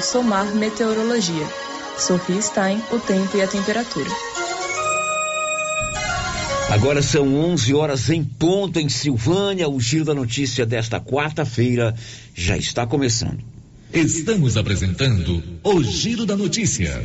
Somar Meteorologia. Sofia Stein, o tempo e a temperatura. Agora são 11 horas em ponto em Silvânia. O giro da notícia desta quarta-feira já está começando. Estamos apresentando o Giro da Notícia.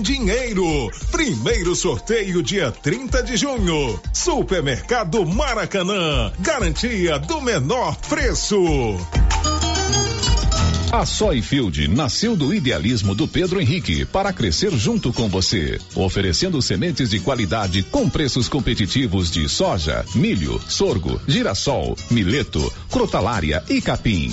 dinheiro. Primeiro sorteio dia 30 de junho. Supermercado Maracanã. Garantia do menor preço. A Soyfield nasceu do idealismo do Pedro Henrique para crescer junto com você, oferecendo sementes de qualidade com preços competitivos de soja, milho, sorgo, girassol, mileto, crotalária e capim.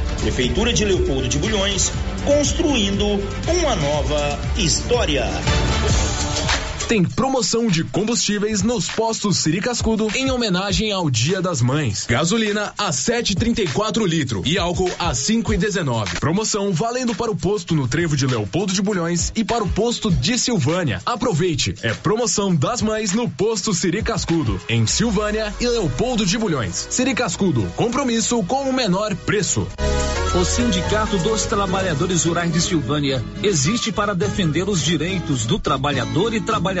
Prefeitura de Leopoldo de Bulhões, construindo uma nova história. Tem promoção de combustíveis nos postos Siri Cascudo em homenagem ao Dia das Mães. Gasolina a 7,34 litro e álcool a 5,19. Promoção valendo para o posto no Trevo de Leopoldo de Bulhões e para o posto de Silvânia. Aproveite, é promoção das mães no posto Siri Cascudo em Silvânia e Leopoldo de Bulhões. Siri Cascudo, compromisso com o menor preço. O Sindicato dos Trabalhadores Rurais de Silvânia existe para defender os direitos do trabalhador e trabalhadora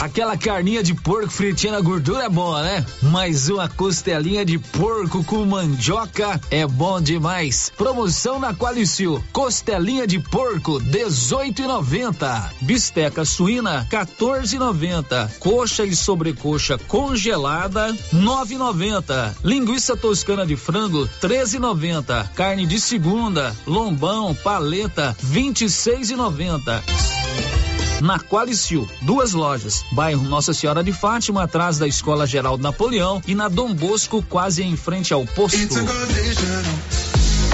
Aquela carninha de porco fritinha na gordura é boa, né? Mas uma costelinha de porco com mandioca é bom demais. Promoção na Qualicil. Costelinha de porco 18,90. Bisteca suína 14,90. Coxa e sobrecoxa congelada 9,90. Linguiça toscana de frango 13,90. Carne de segunda, lombão, paleta 26,90 na Qualicil. Duas lojas, bairro Nossa Senhora de Fátima, atrás da Escola Geraldo Napoleão e na Dom Bosco, quase em frente ao posto.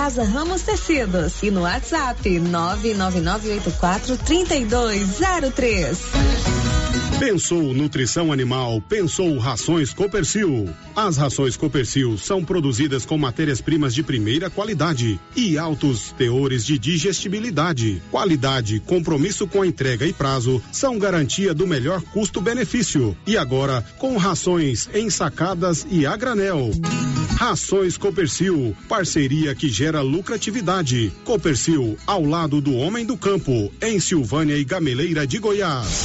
Casa Ramos Tecidos e no WhatsApp 99984 3203. Pensou nutrição animal, pensou rações Copercil. As rações Copercil são produzidas com matérias-primas de primeira qualidade e altos teores de digestibilidade. Qualidade, compromisso com a entrega e prazo são garantia do melhor custo-benefício. E agora, com rações ensacadas e a granel. Rações Copercil, parceria que gera lucratividade. Copercil, ao lado do homem do campo, em Silvânia e Gameleira de Goiás.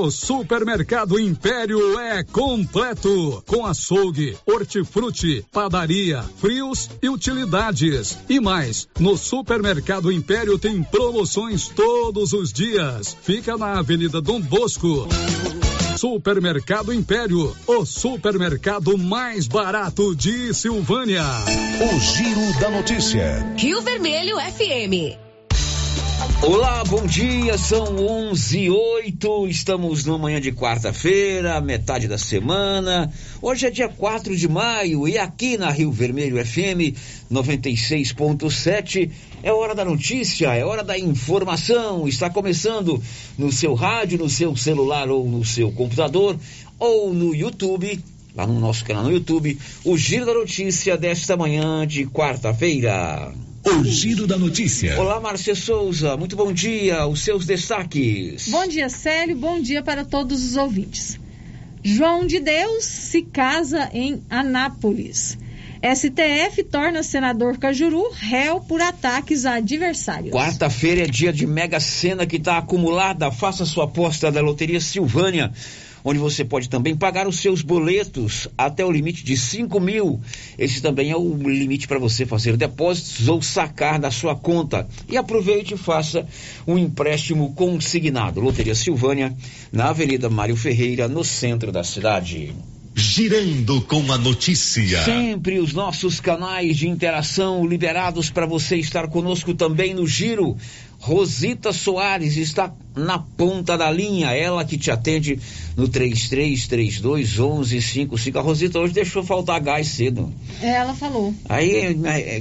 O Supermercado Império é completo, com açougue, hortifruti, padaria, frios e utilidades. E mais, no Supermercado Império tem promoções todos os dias. Fica na Avenida Dom Bosco. Supermercado Império, o supermercado mais barato de Silvânia. O Giro da Notícia. Rio Vermelho FM. Olá, bom dia, são onze e oito, estamos numa manhã de quarta-feira, metade da semana, hoje é dia 4 de maio e aqui na Rio Vermelho FM 96.7 é hora da notícia, é hora da informação, está começando no seu rádio, no seu celular ou no seu computador ou no YouTube, lá no nosso canal no YouTube, o Giro da Notícia desta manhã de quarta-feira. O Giro da Notícia. Olá, Márcia Souza, muito bom dia. Os seus destaques. Bom dia, Célio. Bom dia para todos os ouvintes. João de Deus se casa em Anápolis. STF torna senador Cajuru réu por ataques a adversários. Quarta-feira é dia de Mega Sena que está acumulada. Faça sua aposta da Loteria Silvânia onde você pode também pagar os seus boletos até o limite de 5 mil. Esse também é o limite para você fazer depósitos ou sacar da sua conta. E aproveite e faça um empréstimo consignado. Loteria Silvânia, na Avenida Mário Ferreira, no centro da cidade. Girando com a notícia. Sempre os nossos canais de interação liberados para você estar conosco também no Giro Rosita Soares está na ponta da linha, ela que te atende no 3332 1155. A Rosita hoje deixou faltar gás cedo. É, ela falou. Aí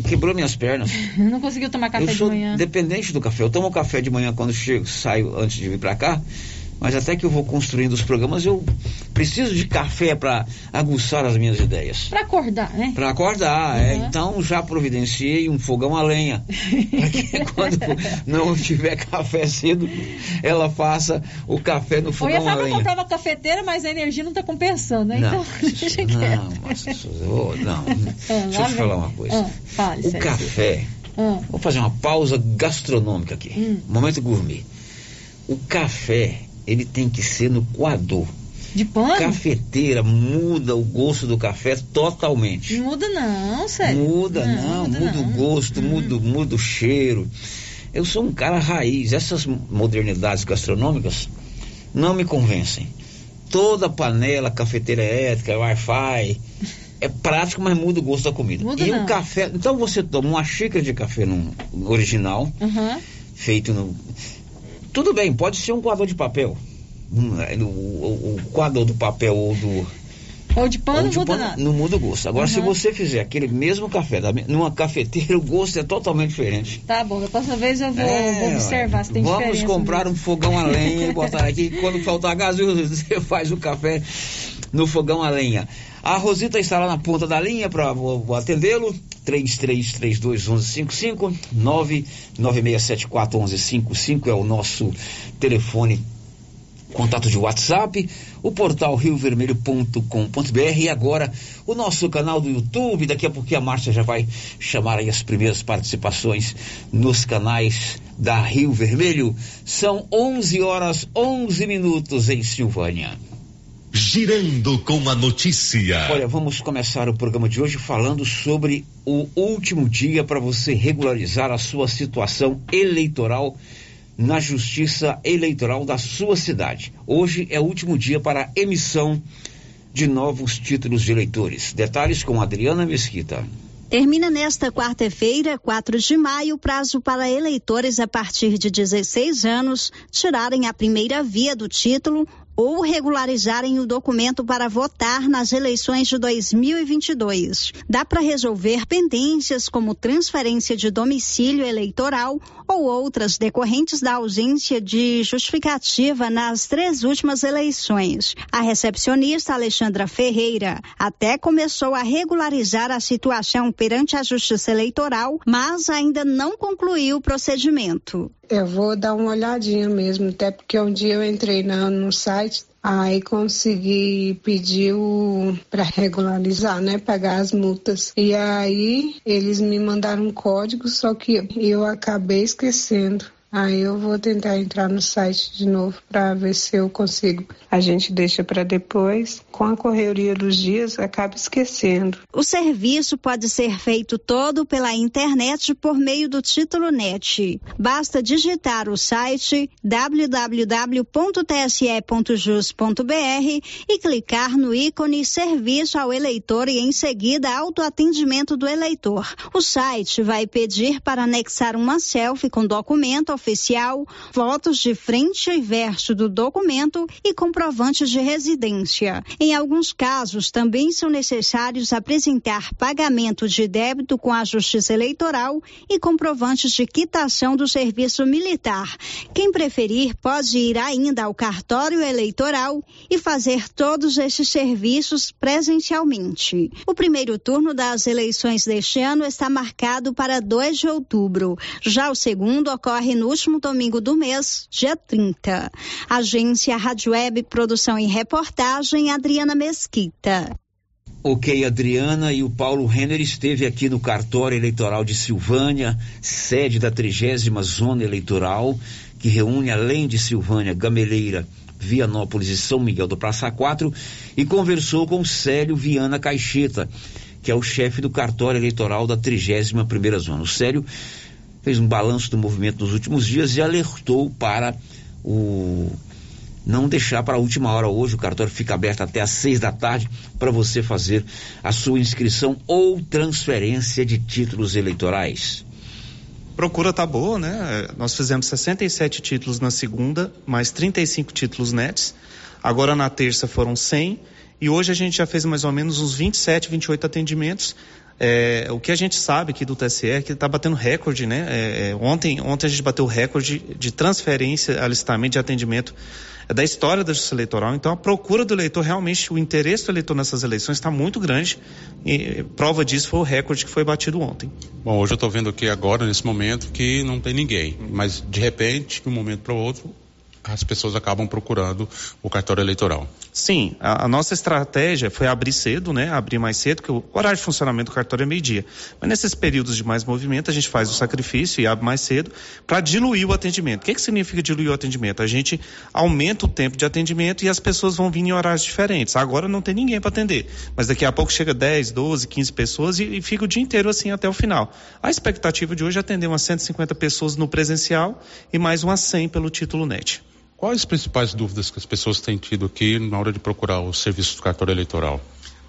quebrou minhas pernas. Não conseguiu tomar café eu sou de manhã. dependente do café. Eu tomo café de manhã quando chego, saio antes de vir para cá mas até que eu vou construindo os programas, eu preciso de café para aguçar as minhas ideias. Para acordar, né? Para acordar, uhum. é, então já providenciei um fogão a lenha. para que quando não tiver café cedo, ela faça o café no fogão a lenha. Eu ia falar comprar uma cafeteira, mas a energia não está compensando, né? Não, então, deixa não, mas, oh, não. Ah, deixa eu te falar uma coisa. Ah, fale, o café, ah. vou fazer uma pausa gastronômica aqui, hum. momento gourmet. O café ele tem que ser no coador. De pano? Cafeteira muda o gosto do café totalmente. Muda não, sério. Muda não, não muda, muda não. o gosto, uhum. muda, muda o cheiro. Eu sou um cara raiz. Essas modernidades gastronômicas não me convencem. Toda panela, cafeteira elétrica, Wi-Fi, é prático, mas muda o gosto da comida. Muda e não. o café, então você toma uma xícara de café no original, uhum. feito no tudo bem, pode ser um coador de papel. Um, é, o, o, o coador do papel ou do. Ou de pano não muda nada. Não muda o gosto. Agora, uhum. se você fizer aquele mesmo café da, numa cafeteira, o gosto é totalmente diferente. Tá bom, da próxima vez eu vou, é, vou observar se tem vamos diferença. Vamos comprar mesmo. um fogão a lenha e botar aqui. Quando faltar gás, você faz o café no fogão a lenha. A Rosita está lá na ponta da linha para atendê-lo. 33321155 996741155 é o nosso telefone contato de WhatsApp, o portal riovermelho.com.br e agora o nosso canal do YouTube. Daqui a pouquinho a Márcia já vai chamar aí as primeiras participações nos canais da Rio Vermelho. São 11 horas 11 minutos em Silvânia. Girando com a notícia. Olha, vamos começar o programa de hoje falando sobre o último dia para você regularizar a sua situação eleitoral na Justiça Eleitoral da sua cidade. Hoje é o último dia para emissão de novos títulos de eleitores. Detalhes com Adriana Mesquita. Termina nesta quarta-feira, 4 de maio, o prazo para eleitores a partir de 16 anos tirarem a primeira via do título ou regularizarem o documento para votar nas eleições de 2022. Dá para resolver pendências como transferência de domicílio eleitoral ou outras decorrentes da ausência de justificativa nas três últimas eleições. A recepcionista Alexandra Ferreira até começou a regularizar a situação perante a Justiça Eleitoral, mas ainda não concluiu o procedimento. Eu vou dar uma olhadinha mesmo, até porque um dia eu entrei na, no site, aí consegui pedir para regularizar, né? Pagar as multas. E aí eles me mandaram um código, só que eu acabei esquecendo. Aí eu vou tentar entrar no site de novo para ver se eu consigo. A gente deixa para depois. Com a correria dos dias, acaba esquecendo. O serviço pode ser feito todo pela internet por meio do título NET. Basta digitar o site www.tse.jus.br e clicar no ícone Serviço ao Eleitor e em seguida autoatendimento do eleitor. O site vai pedir para anexar uma selfie com documento oficial, fotos de frente e verso do documento e comprovantes de residência. Em alguns casos, também são necessários apresentar pagamento de débito com a Justiça Eleitoral e comprovantes de quitação do serviço militar. Quem preferir pode ir ainda ao cartório eleitoral e fazer todos esses serviços presencialmente. O primeiro turno das eleições deste ano está marcado para 2 de outubro. Já o segundo ocorre no último domingo do mês, dia 30. Agência Rádio Web, produção e reportagem, Adriana Mesquita. Ok, Adriana e o Paulo Renner esteve aqui no cartório eleitoral de Silvânia, sede da trigésima zona eleitoral, que reúne além de Silvânia, Gameleira, Vianópolis e São Miguel do Praça 4, e conversou com Célio Viana Caixeta, que é o chefe do cartório eleitoral da trigésima primeira zona. O Célio fez um balanço do movimento nos últimos dias e alertou para o não deixar para a última hora hoje. O cartório fica aberto até às seis da tarde para você fazer a sua inscrição ou transferência de títulos eleitorais. Procura tá boa, né? Nós fizemos 67 títulos na segunda, mais 35 títulos nets. Agora na terça foram 100 e hoje a gente já fez mais ou menos uns 27, 28 atendimentos. É, o que a gente sabe aqui do TSE é que está batendo recorde, né? É, é, ontem, ontem a gente bateu o recorde de transferência, alistamento de atendimento da história da justiça eleitoral. Então, a procura do eleitor, realmente, o interesse do eleitor nessas eleições está muito grande. E prova disso foi o recorde que foi batido ontem. Bom, hoje eu estou vendo aqui agora, nesse momento, que não tem ninguém. Mas, de repente, de um momento para o outro, as pessoas acabam procurando o cartório eleitoral. Sim, a, a, nossa estratégia foi abrir cedo, né? Abrir mais cedo, que o horário de funcionamento do cartório é meio-dia. Mas nesses períodos de mais movimento, a gente faz o sacrifício e abre mais cedo para diluir o atendimento. O que, que significa diluir o atendimento? A gente aumenta o tempo de atendimento e as pessoas vão vir em horários diferentes. Agora não tem ninguém para atender, mas daqui a pouco chega 10, 12, 15 pessoas e, e fica o dia inteiro assim até o final. A expectativa de hoje é atender umas 150 pessoas no presencial e mais umas 100 pelo título NET. Quais as principais dúvidas que as pessoas têm tido aqui na hora de procurar o serviço do cartório eleitoral?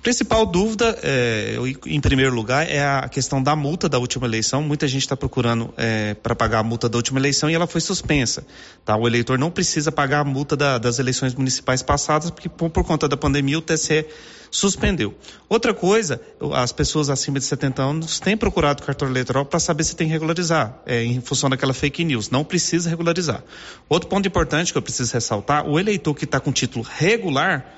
Principal dúvida, é, em primeiro lugar, é a questão da multa da última eleição. Muita gente está procurando é, para pagar a multa da última eleição e ela foi suspensa. Tá? O eleitor não precisa pagar a multa da, das eleições municipais passadas, porque por, por conta da pandemia o TCE suspendeu. Outra coisa, as pessoas acima de 70 anos têm procurado o cartório eleitoral para saber se tem que regularizar, é, em função daquela fake news. Não precisa regularizar. Outro ponto importante que eu preciso ressaltar: o eleitor que está com título regular,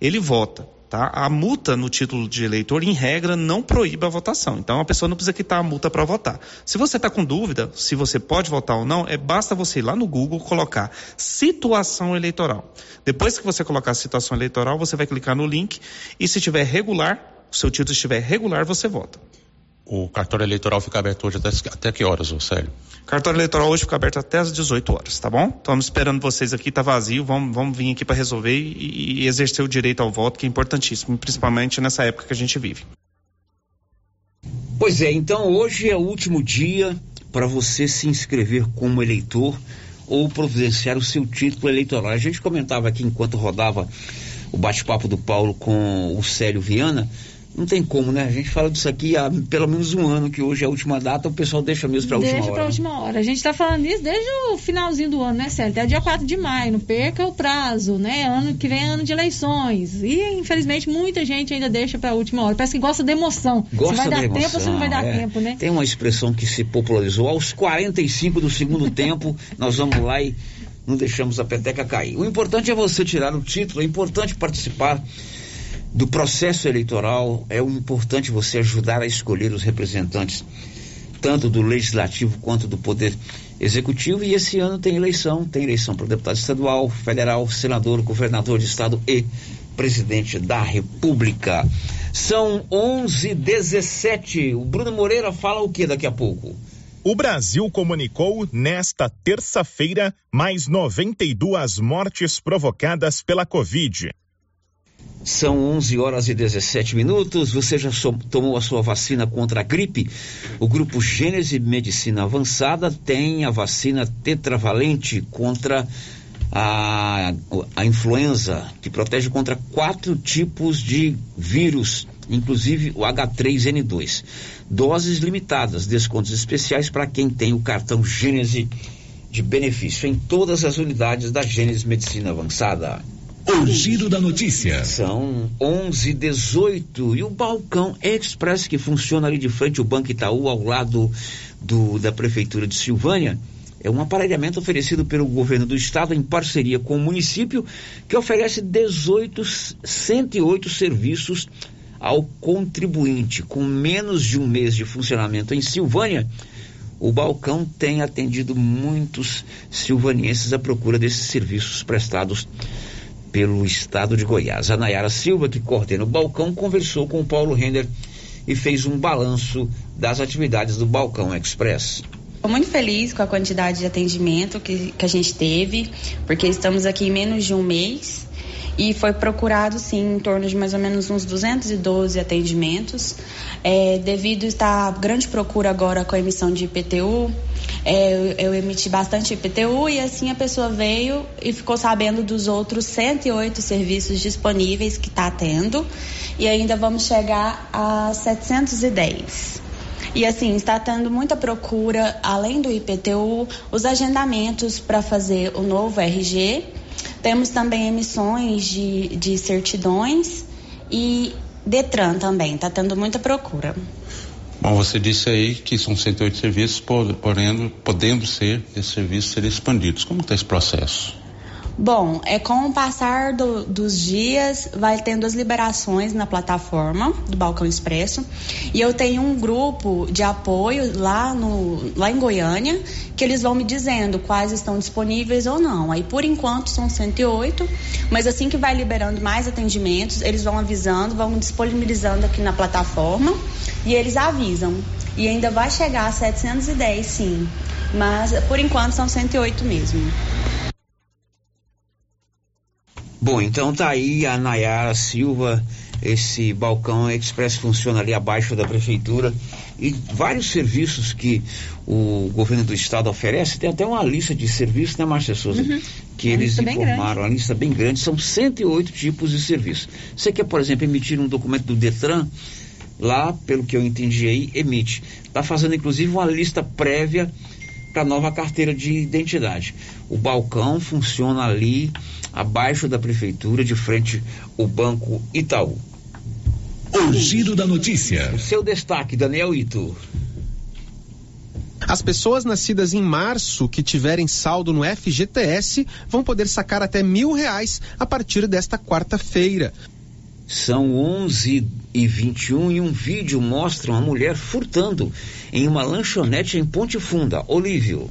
ele vota. Tá? A multa no título de eleitor, em regra, não proíbe a votação. Então, a pessoa não precisa quitar a multa para votar. Se você está com dúvida se você pode votar ou não, é basta você ir lá no Google colocar situação eleitoral. Depois que você colocar situação eleitoral, você vai clicar no link e se tiver regular, o seu título estiver regular, você vota. O cartório eleitoral fica aberto hoje até, até que horas, ô Célio? Cartório eleitoral hoje fica aberto até às 18 horas, tá bom? Estamos esperando vocês aqui, tá vazio, vamos, vamos vir aqui para resolver e, e exercer o direito ao voto, que é importantíssimo, principalmente nessa época que a gente vive. Pois é, então hoje é o último dia para você se inscrever como eleitor ou providenciar o seu título eleitoral. A gente comentava aqui enquanto rodava o bate-papo do Paulo com o Célio Viana não tem como, né? A gente fala disso aqui há pelo menos um ano, que hoje é a última data, o pessoal deixa mesmo para a última hora. Deixa para a última hora. A gente está falando isso desde o finalzinho do ano, né, Célio? Até dia 4 de maio, não perca o prazo, né? Ano que vem é ano de eleições. E, infelizmente, muita gente ainda deixa para a última hora. Parece que gosta da emoção. Gosta se vai dar emoção, tempo ou se não vai dar é. tempo, né? Tem uma expressão que se popularizou. Aos 45 do segundo tempo, nós vamos lá e não deixamos a peteca cair. O importante é você tirar o título, é importante participar do processo eleitoral, é importante você ajudar a escolher os representantes, tanto do legislativo quanto do poder executivo. E esse ano tem eleição: tem eleição para deputado estadual, federal, senador, governador de estado e presidente da República. São 11:17. O Bruno Moreira fala o que daqui a pouco? O Brasil comunicou nesta terça-feira mais 92 mortes provocadas pela Covid. São 11 horas e 17 minutos. Você já so, tomou a sua vacina contra a gripe? O grupo Gênese Medicina Avançada tem a vacina tetravalente contra a, a influenza, que protege contra quatro tipos de vírus, inclusive o H3N2. Doses limitadas, descontos especiais para quem tem o cartão Gênese de benefício em todas as unidades da Gênese Medicina Avançada. O giro da notícia. São 11 18 e o balcão Express que funciona ali de frente ao Banco Itaú ao lado do, da prefeitura de Silvânia é um aparelhamento oferecido pelo governo do estado em parceria com o município que oferece 18 108 serviços ao contribuinte com menos de um mês de funcionamento em Silvânia. O balcão tem atendido muitos silvanienses à procura desses serviços prestados pelo estado de Goiás. A Nayara Silva, que coordena o balcão, conversou com o Paulo Render e fez um balanço das atividades do Balcão Express. Estou muito feliz com a quantidade de atendimento que, que a gente teve, porque estamos aqui em menos de um mês e foi procurado, sim, em torno de mais ou menos uns 212 atendimentos. É, devido a estar grande procura agora com a emissão de IPTU, é, eu, eu, emiti bastante IPTU e assim a pessoa veio e ficou sabendo dos outros 108 serviços disponíveis que está tendo e ainda vamos chegar a 710. E assim, está tendo muita procura, além do IPTU, os agendamentos para fazer o novo RG. Temos também emissões de, de certidões e Detran também, está tendo muita procura. Bom, você disse aí que são 108 serviços, porém, podendo ser, esses serviços serem expandidos. Como está esse processo? Bom, é com o passar do, dos dias, vai tendo as liberações na plataforma do Balcão Expresso. E eu tenho um grupo de apoio lá, no, lá em Goiânia, que eles vão me dizendo quais estão disponíveis ou não. Aí, por enquanto, são 108, mas assim que vai liberando mais atendimentos, eles vão avisando, vão disponibilizando aqui na plataforma e eles avisam. E ainda vai chegar a 710, sim. Mas, por enquanto, são 108 mesmo. Bom, então tá aí a Nayara Silva, esse balcão express funciona ali abaixo da prefeitura e vários serviços que o governo do estado oferece, tem até uma lista de serviços, né, Márcia Souza? Uhum. Que eles informaram, a lista bem grande, são 108 tipos de serviços. Você quer, por exemplo, emitir um documento do Detran, lá, pelo que eu entendi aí, emite. Está fazendo inclusive uma lista prévia para a nova carteira de identidade. O balcão funciona ali abaixo da prefeitura, de frente ao Banco Itaú. O giro da notícia. O seu destaque, Daniel Ito. As pessoas nascidas em março que tiverem saldo no FGTS vão poder sacar até mil reais a partir desta quarta-feira. São 11 e 21 e um vídeo mostra uma mulher furtando em uma lanchonete em Ponte Funda. Olívio.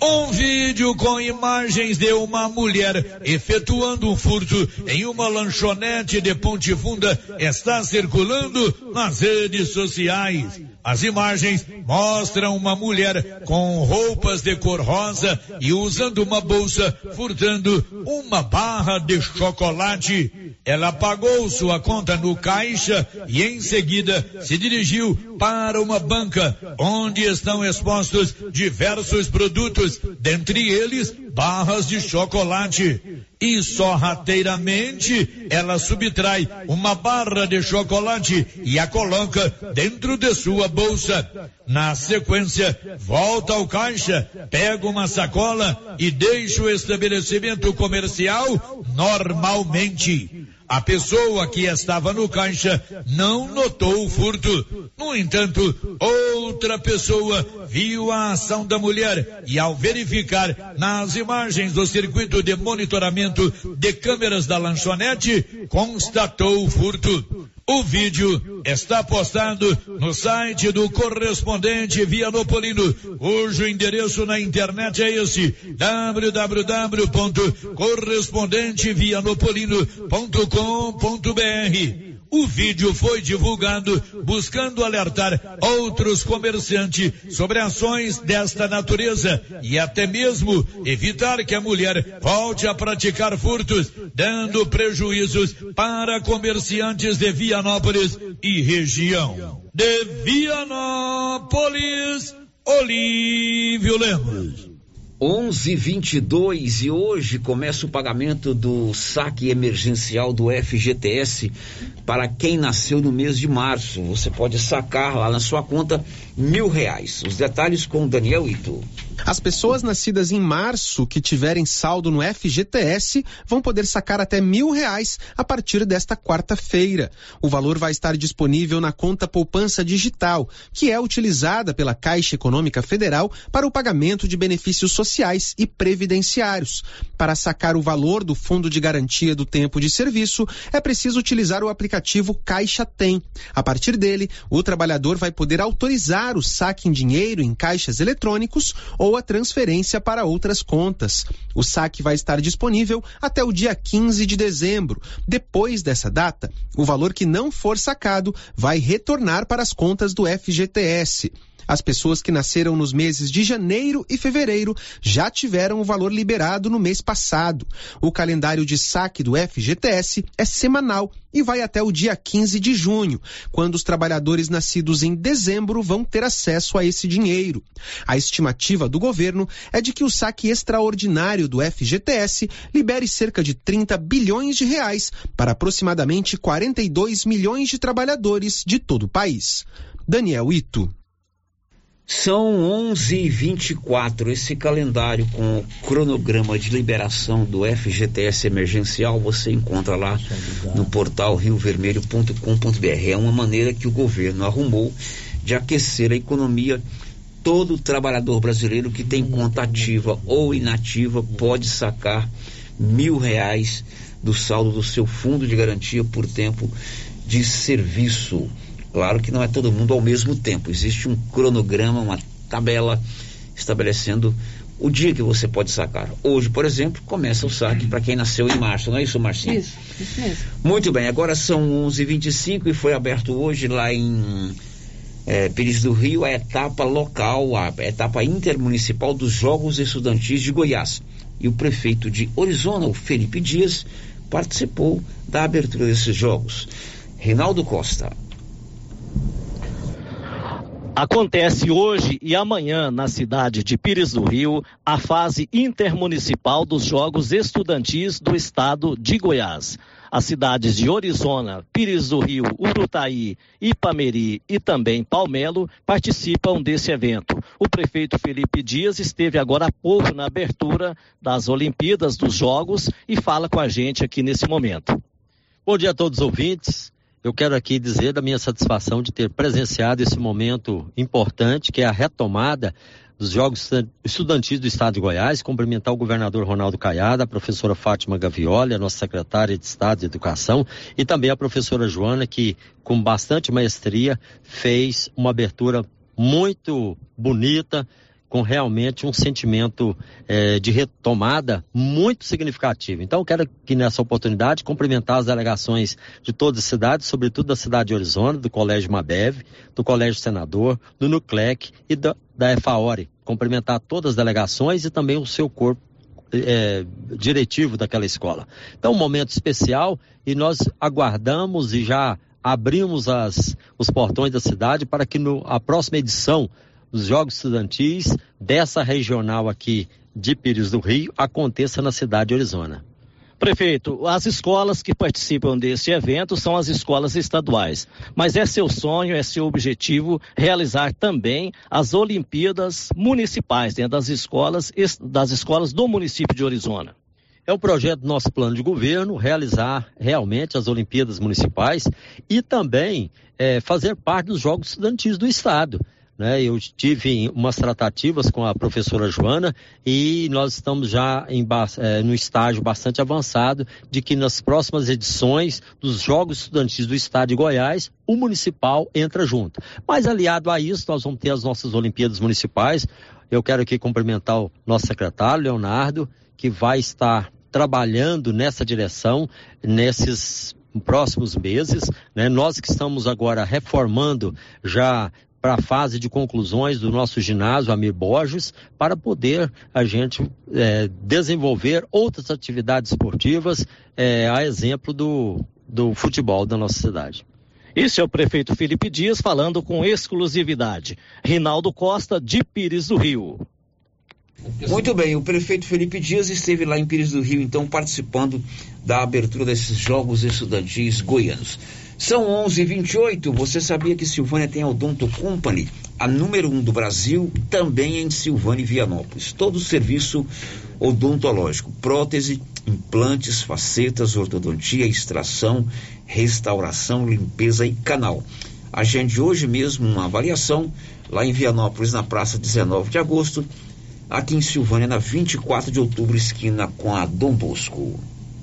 Um vídeo com imagens de uma mulher efetuando um furto em uma lanchonete de Ponte Funda está circulando nas redes sociais. As imagens mostram uma mulher com roupas de cor rosa e usando uma bolsa furtando uma barra de chocolate. Ela pagou sua conta no caixa e em seguida se dirigiu para uma banca onde estão expostos diversos produtos, dentre eles barras de chocolate e sorrateiramente ela subtrai uma barra de chocolate e a coloca dentro de sua bolsa. Na sequência, volta ao caixa, pega uma sacola e deixa o estabelecimento comercial normalmente. A pessoa que estava no caixa não notou o furto. No entanto, outra pessoa viu a ação da mulher e ao verificar nas imagens do circuito de monitoramento de câmeras da lanchonete, constatou o furto. O vídeo está postado no site do correspondente Vianopolino, cujo endereço na internet é esse, www.correspondentevianopolino.com.br. O vídeo foi divulgado buscando alertar outros comerciantes sobre ações desta natureza e até mesmo evitar que a mulher volte a praticar furtos, dando prejuízos para comerciantes de Vianópolis e região. De Vianópolis, Olívio Lemos. 11:22 e hoje começa o pagamento do saque emergencial do FGTS para quem nasceu no mês de março. Você pode sacar lá na sua conta mil reais. Os detalhes com Daniel Ito. As pessoas nascidas em março que tiverem saldo no FGTS vão poder sacar até mil reais a partir desta quarta-feira. O valor vai estar disponível na conta poupança digital, que é utilizada pela Caixa Econômica Federal para o pagamento de benefícios sociais e previdenciários. Para sacar o valor do Fundo de Garantia do Tempo de Serviço, é preciso utilizar o aplicativo Caixa Tem. A partir dele, o trabalhador vai poder autorizar o saque em dinheiro em caixas eletrônicos ou a transferência para outras contas. O saque vai estar disponível até o dia 15 de dezembro. Depois dessa data, o valor que não for sacado vai retornar para as contas do FGTS. As pessoas que nasceram nos meses de janeiro e fevereiro já tiveram o valor liberado no mês passado. O calendário de saque do FGTS é semanal e vai até o dia 15 de junho, quando os trabalhadores nascidos em dezembro vão ter acesso a esse dinheiro. A estimativa do governo é de que o saque extraordinário do FGTS libere cerca de 30 bilhões de reais para aproximadamente 42 milhões de trabalhadores de todo o país. Daniel Ito. São 11h24. Esse calendário com o cronograma de liberação do FGTS emergencial você encontra lá no portal riovermelho.com.br. É uma maneira que o governo arrumou de aquecer a economia. Todo trabalhador brasileiro que tem conta ativa ou inativa pode sacar mil reais do saldo do seu fundo de garantia por tempo de serviço. Claro que não é todo mundo ao mesmo tempo. Existe um cronograma, uma tabela estabelecendo o dia que você pode sacar. Hoje, por exemplo, começa o saque para quem nasceu em março, não é isso, Marcinho? Isso, isso mesmo. Muito bem, agora são 11h25 e foi aberto hoje lá em é, Pires do Rio a etapa local, a etapa intermunicipal dos Jogos Estudantis de Goiás. E o prefeito de Orizona, o Felipe Dias, participou da abertura desses jogos. Reinaldo Costa. Acontece hoje e amanhã na cidade de Pires do Rio a fase intermunicipal dos Jogos Estudantis do Estado de Goiás. As cidades de Orizona, Pires do Rio, Urutaí, Ipameri e também Palmelo participam desse evento. O prefeito Felipe Dias esteve agora há pouco na abertura das Olimpíadas dos Jogos e fala com a gente aqui nesse momento. Bom dia a todos os ouvintes. Eu quero aqui dizer da minha satisfação de ter presenciado esse momento importante, que é a retomada dos Jogos Estudantis do Estado de Goiás, cumprimentar o governador Ronaldo Caiada, a professora Fátima Gavioli, a nossa secretária de Estado de Educação, e também a professora Joana, que com bastante maestria fez uma abertura muito bonita, com realmente um sentimento eh, de retomada muito significativo. Então, quero aqui nessa oportunidade cumprimentar as delegações de todas as cidades, sobretudo da cidade de Arizona, do Colégio Mabev, do Colégio Senador, do Nuclec e da, da. Cumprimentar todas as delegações e também o seu corpo é, diretivo daquela escola. Então, um momento especial e nós aguardamos e já abrimos as, os portões da cidade para que no, a próxima edição dos Jogos Estudantis dessa regional aqui de Pires do Rio aconteça na cidade de Arizona. Prefeito, as escolas que participam desse evento são as escolas estaduais, mas é seu sonho, é seu objetivo realizar também as Olimpíadas municipais dentro das escolas, das escolas do município de Arizona. É um projeto do nosso plano de governo realizar realmente as Olimpíadas municipais e também é, fazer parte dos Jogos Estudantis do Estado. Né? Eu tive umas tratativas com a professora Joana e nós estamos já em, é, no estágio bastante avançado de que nas próximas edições dos Jogos Estudantis do Estado de Goiás, o municipal entra junto. Mas aliado a isso, nós vamos ter as nossas Olimpíadas Municipais. Eu quero aqui cumprimentar o nosso secretário, Leonardo, que vai estar trabalhando nessa direção nesses próximos meses, né? Nós que estamos agora reformando já para a fase de conclusões do nosso ginásio Amir Borges, para poder a gente é, desenvolver outras atividades esportivas, é, a exemplo do, do futebol da nossa cidade. Esse é o prefeito Felipe Dias falando com exclusividade. Rinaldo Costa, de Pires do Rio. Muito bem, o prefeito Felipe Dias esteve lá em Pires do Rio, então, participando da abertura desses Jogos Estudantis Goianos. São 11:28. Você sabia que Silvânia tem a Odonto Company, a número um do Brasil, também em Silvânia e Vianópolis. Todo o serviço odontológico, prótese, implantes, facetas, ortodontia, extração, restauração, limpeza e canal. Agende hoje mesmo uma avaliação lá em Vianópolis, na praça 19 de agosto, aqui em Silvânia, na 24 de outubro, esquina com a Dom Bosco.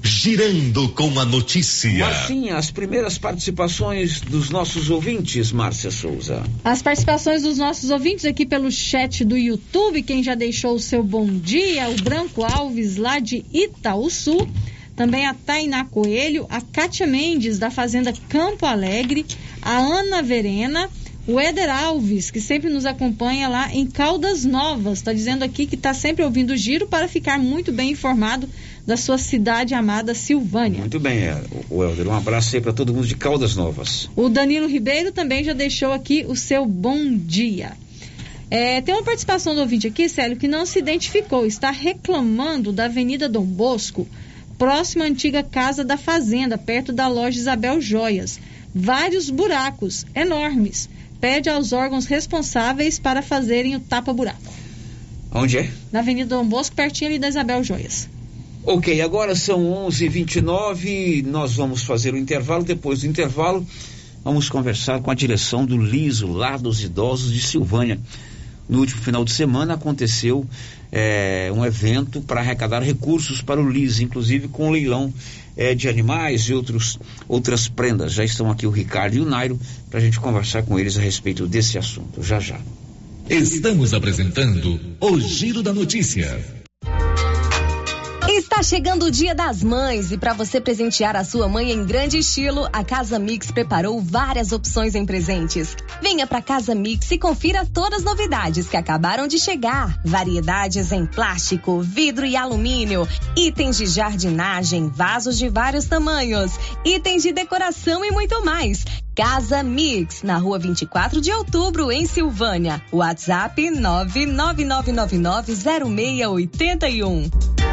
Girando com a notícia. Marcinha, as primeiras participações dos nossos ouvintes, Márcia Souza. As participações dos nossos ouvintes aqui pelo chat do YouTube, quem já deixou o seu bom dia, o Branco Alves lá de Itaúsu, também a Tainá Coelho, a Kátia Mendes da Fazenda Campo Alegre, a Ana Verena, o Éder Alves, que sempre nos acompanha lá em Caldas Novas, está dizendo aqui que está sempre ouvindo o giro para ficar muito bem informado da sua cidade amada Silvânia. Muito bem, é, o Helder. Um abraço aí para todo mundo de Caldas Novas. O Danilo Ribeiro também já deixou aqui o seu bom dia. É, tem uma participação do ouvinte aqui, Célio, que não se identificou. Está reclamando da Avenida Dom Bosco, próxima à antiga Casa da Fazenda, perto da loja Isabel Joias. Vários buracos enormes pede aos órgãos responsáveis para fazerem o tapa-buraco. Onde é? Na Avenida Dom Bosco, pertinho ali da Isabel Joias. Ok, agora são 11h29, nós vamos fazer o intervalo. Depois do intervalo, vamos conversar com a direção do Liso, lá dos idosos de Silvânia. No último final de semana aconteceu é, um evento para arrecadar recursos para o LIS, inclusive com leilão é, de animais e outros, outras prendas. Já estão aqui o Ricardo e o Nairo para a gente conversar com eles a respeito desse assunto. Já já. Estamos apresentando o Giro da Notícia. Chegando o Dia das Mães e para você presentear a sua mãe em grande estilo, a Casa Mix preparou várias opções em presentes. Venha para Casa Mix e confira todas as novidades que acabaram de chegar. Variedades em plástico, vidro e alumínio, itens de jardinagem, vasos de vários tamanhos, itens de decoração e muito mais. Casa Mix, na rua 24 de outubro, em Silvânia. WhatsApp 999990681.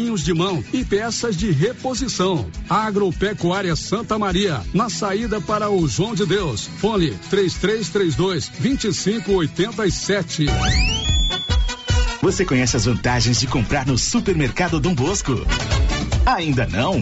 de mão e peças de reposição. Agropecuária Santa Maria, na saída para o João de Deus. Fone 3332 2587. Você conhece as vantagens de comprar no Supermercado Dom Bosco? Ainda não?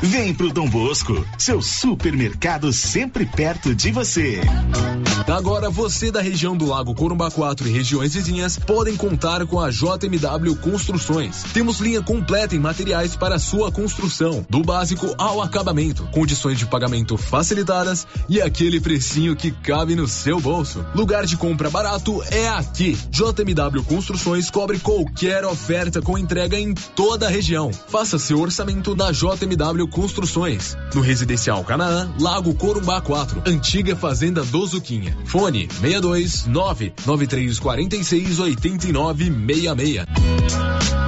Vem pro Dom Bosco, seu supermercado sempre perto de você. Agora você da região do Lago Corumbá 4 e regiões vizinhas podem contar com a JMW Construções. Temos linha completa em materiais para sua construção, do básico ao acabamento, condições de pagamento facilitadas e aquele precinho que cabe no seu bolso. Lugar de compra barato é aqui. JMW Construções cobre qualquer oferta com entrega em toda a região. Faça seu orçamento na JMW Construções. No Residencial Canaã, Lago Corumbá 4, Antiga Fazenda do Zuquinha. Fone 62 99346 8966.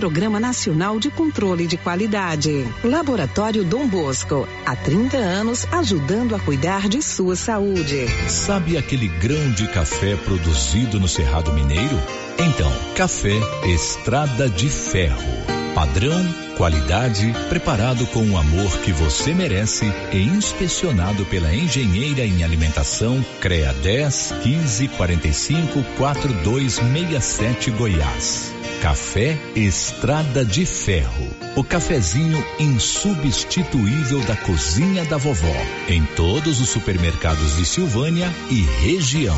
Programa Nacional de Controle de Qualidade. Laboratório Dom Bosco, há 30 anos ajudando a cuidar de sua saúde. Sabe aquele grão de café produzido no Cerrado Mineiro? Então, café Estrada de Ferro. Padrão, qualidade, preparado com o amor que você merece e inspecionado pela engenheira em alimentação CREA 10 15 45 4267 Goiás. Café Estrada de Ferro. O cafezinho insubstituível da cozinha da vovó. Em todos os supermercados de Silvânia e região.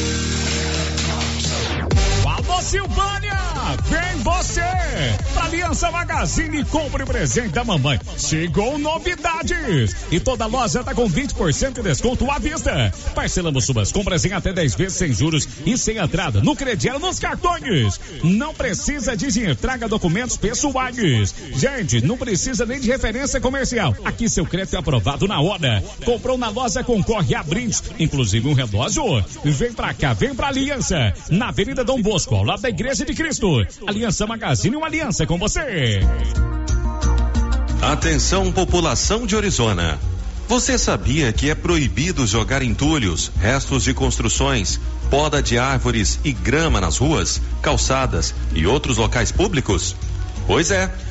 Alô Silvânia, vem você! Pra Aliança Magazine compre presente da mamãe. Chegou novidades! E toda loja tá com 20% de desconto à vista. Parcelamos suas compras em até 10 vezes sem juros e sem entrada no crediário nos cartões. Não precisa de traga documentos pessoais. Gente, não precisa nem de referência comercial. Aqui seu crédito é aprovado na hora. Comprou na loja, concorre a brindes, inclusive um relógio. Vem pra cá, vem pra Aliança. Na Avenida Dom Bosco, ao lado da Igreja de Cristo. Aliança Magazine, uma aliança com você. Atenção, população de Orizona. Você sabia que é proibido jogar entulhos, restos de construções, poda de árvores e grama nas ruas, calçadas e outros locais públicos? Pois é.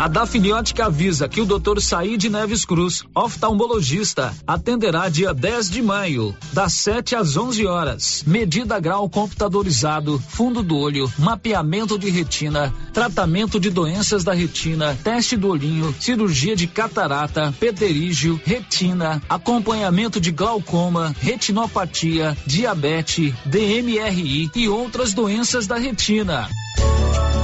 A Dafniótica avisa que o Dr. Said Neves Cruz, oftalmologista, atenderá dia 10 de maio, das 7 às 11 horas. Medida grau computadorizado, fundo do olho, mapeamento de retina, tratamento de doenças da retina, teste do olhinho, cirurgia de catarata, pterígio, retina, acompanhamento de glaucoma, retinopatia, diabetes, DMRI e outras doenças da retina.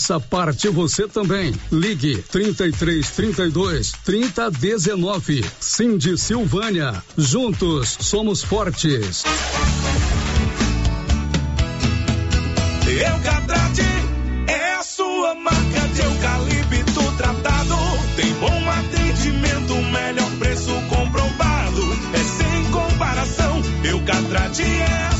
Faça parte você também. Ligue 33 32 30 19. Cindy Silvânia. Juntos somos fortes. Eucatrate é a sua marca de eucalipto tratado. Tem bom atendimento, melhor preço comprovado. É sem comparação. Eucatrate é a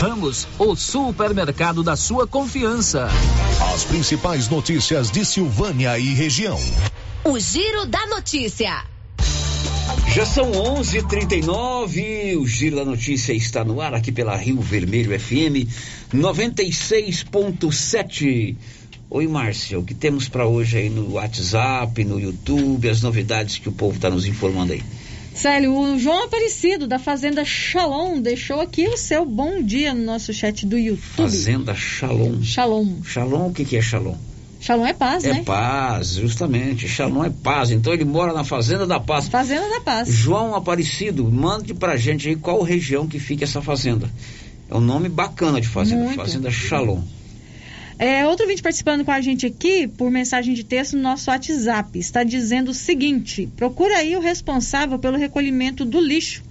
Ramos, o supermercado da sua confiança. As principais notícias de Silvânia e região. O Giro da Notícia. Já são 11:39. O Giro da Notícia está no ar aqui pela Rio Vermelho FM 96.7. Oi, Márcia, o que temos para hoje aí no WhatsApp, no YouTube, as novidades que o povo está nos informando aí? Célio, o João Aparecido, da Fazenda Shalom, deixou aqui o seu bom dia no nosso chat do YouTube. Fazenda Shalom. Shalom. Shalom, o que, que é Shalom? Shalom é paz, é né? É paz, justamente. Shalom é paz. Então ele mora na Fazenda da Paz. Fazenda da Paz. João Aparecido, mande pra gente aí qual região que fica essa fazenda. É um nome bacana de fazenda. Muito. Fazenda Shalom. É, outro vídeo participando com a gente aqui por mensagem de texto no nosso WhatsApp está dizendo o seguinte: procura aí o responsável pelo recolhimento do lixo.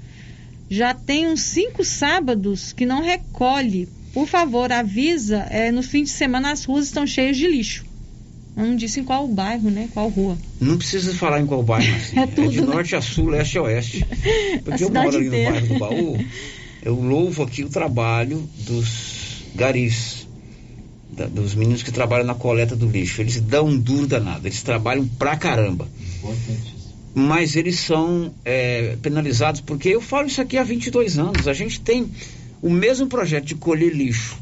Já tem uns cinco sábados que não recolhe. Por favor, avisa. É, no fim de semana as ruas estão cheias de lixo. Eu não disse em qual bairro, né? Qual rua. Não precisa falar em qual bairro. Assim. É tudo, de né? norte a sul, leste a oeste. Porque A eu moro ali inteira. no bairro do Baú. Eu louvo aqui o trabalho dos garis, da- dos meninos que trabalham na coleta do lixo. Eles dão um duro danado. Eles trabalham pra caramba. Mas eles são é, penalizados porque eu falo isso aqui há 22 anos. A gente tem o mesmo projeto de colher lixo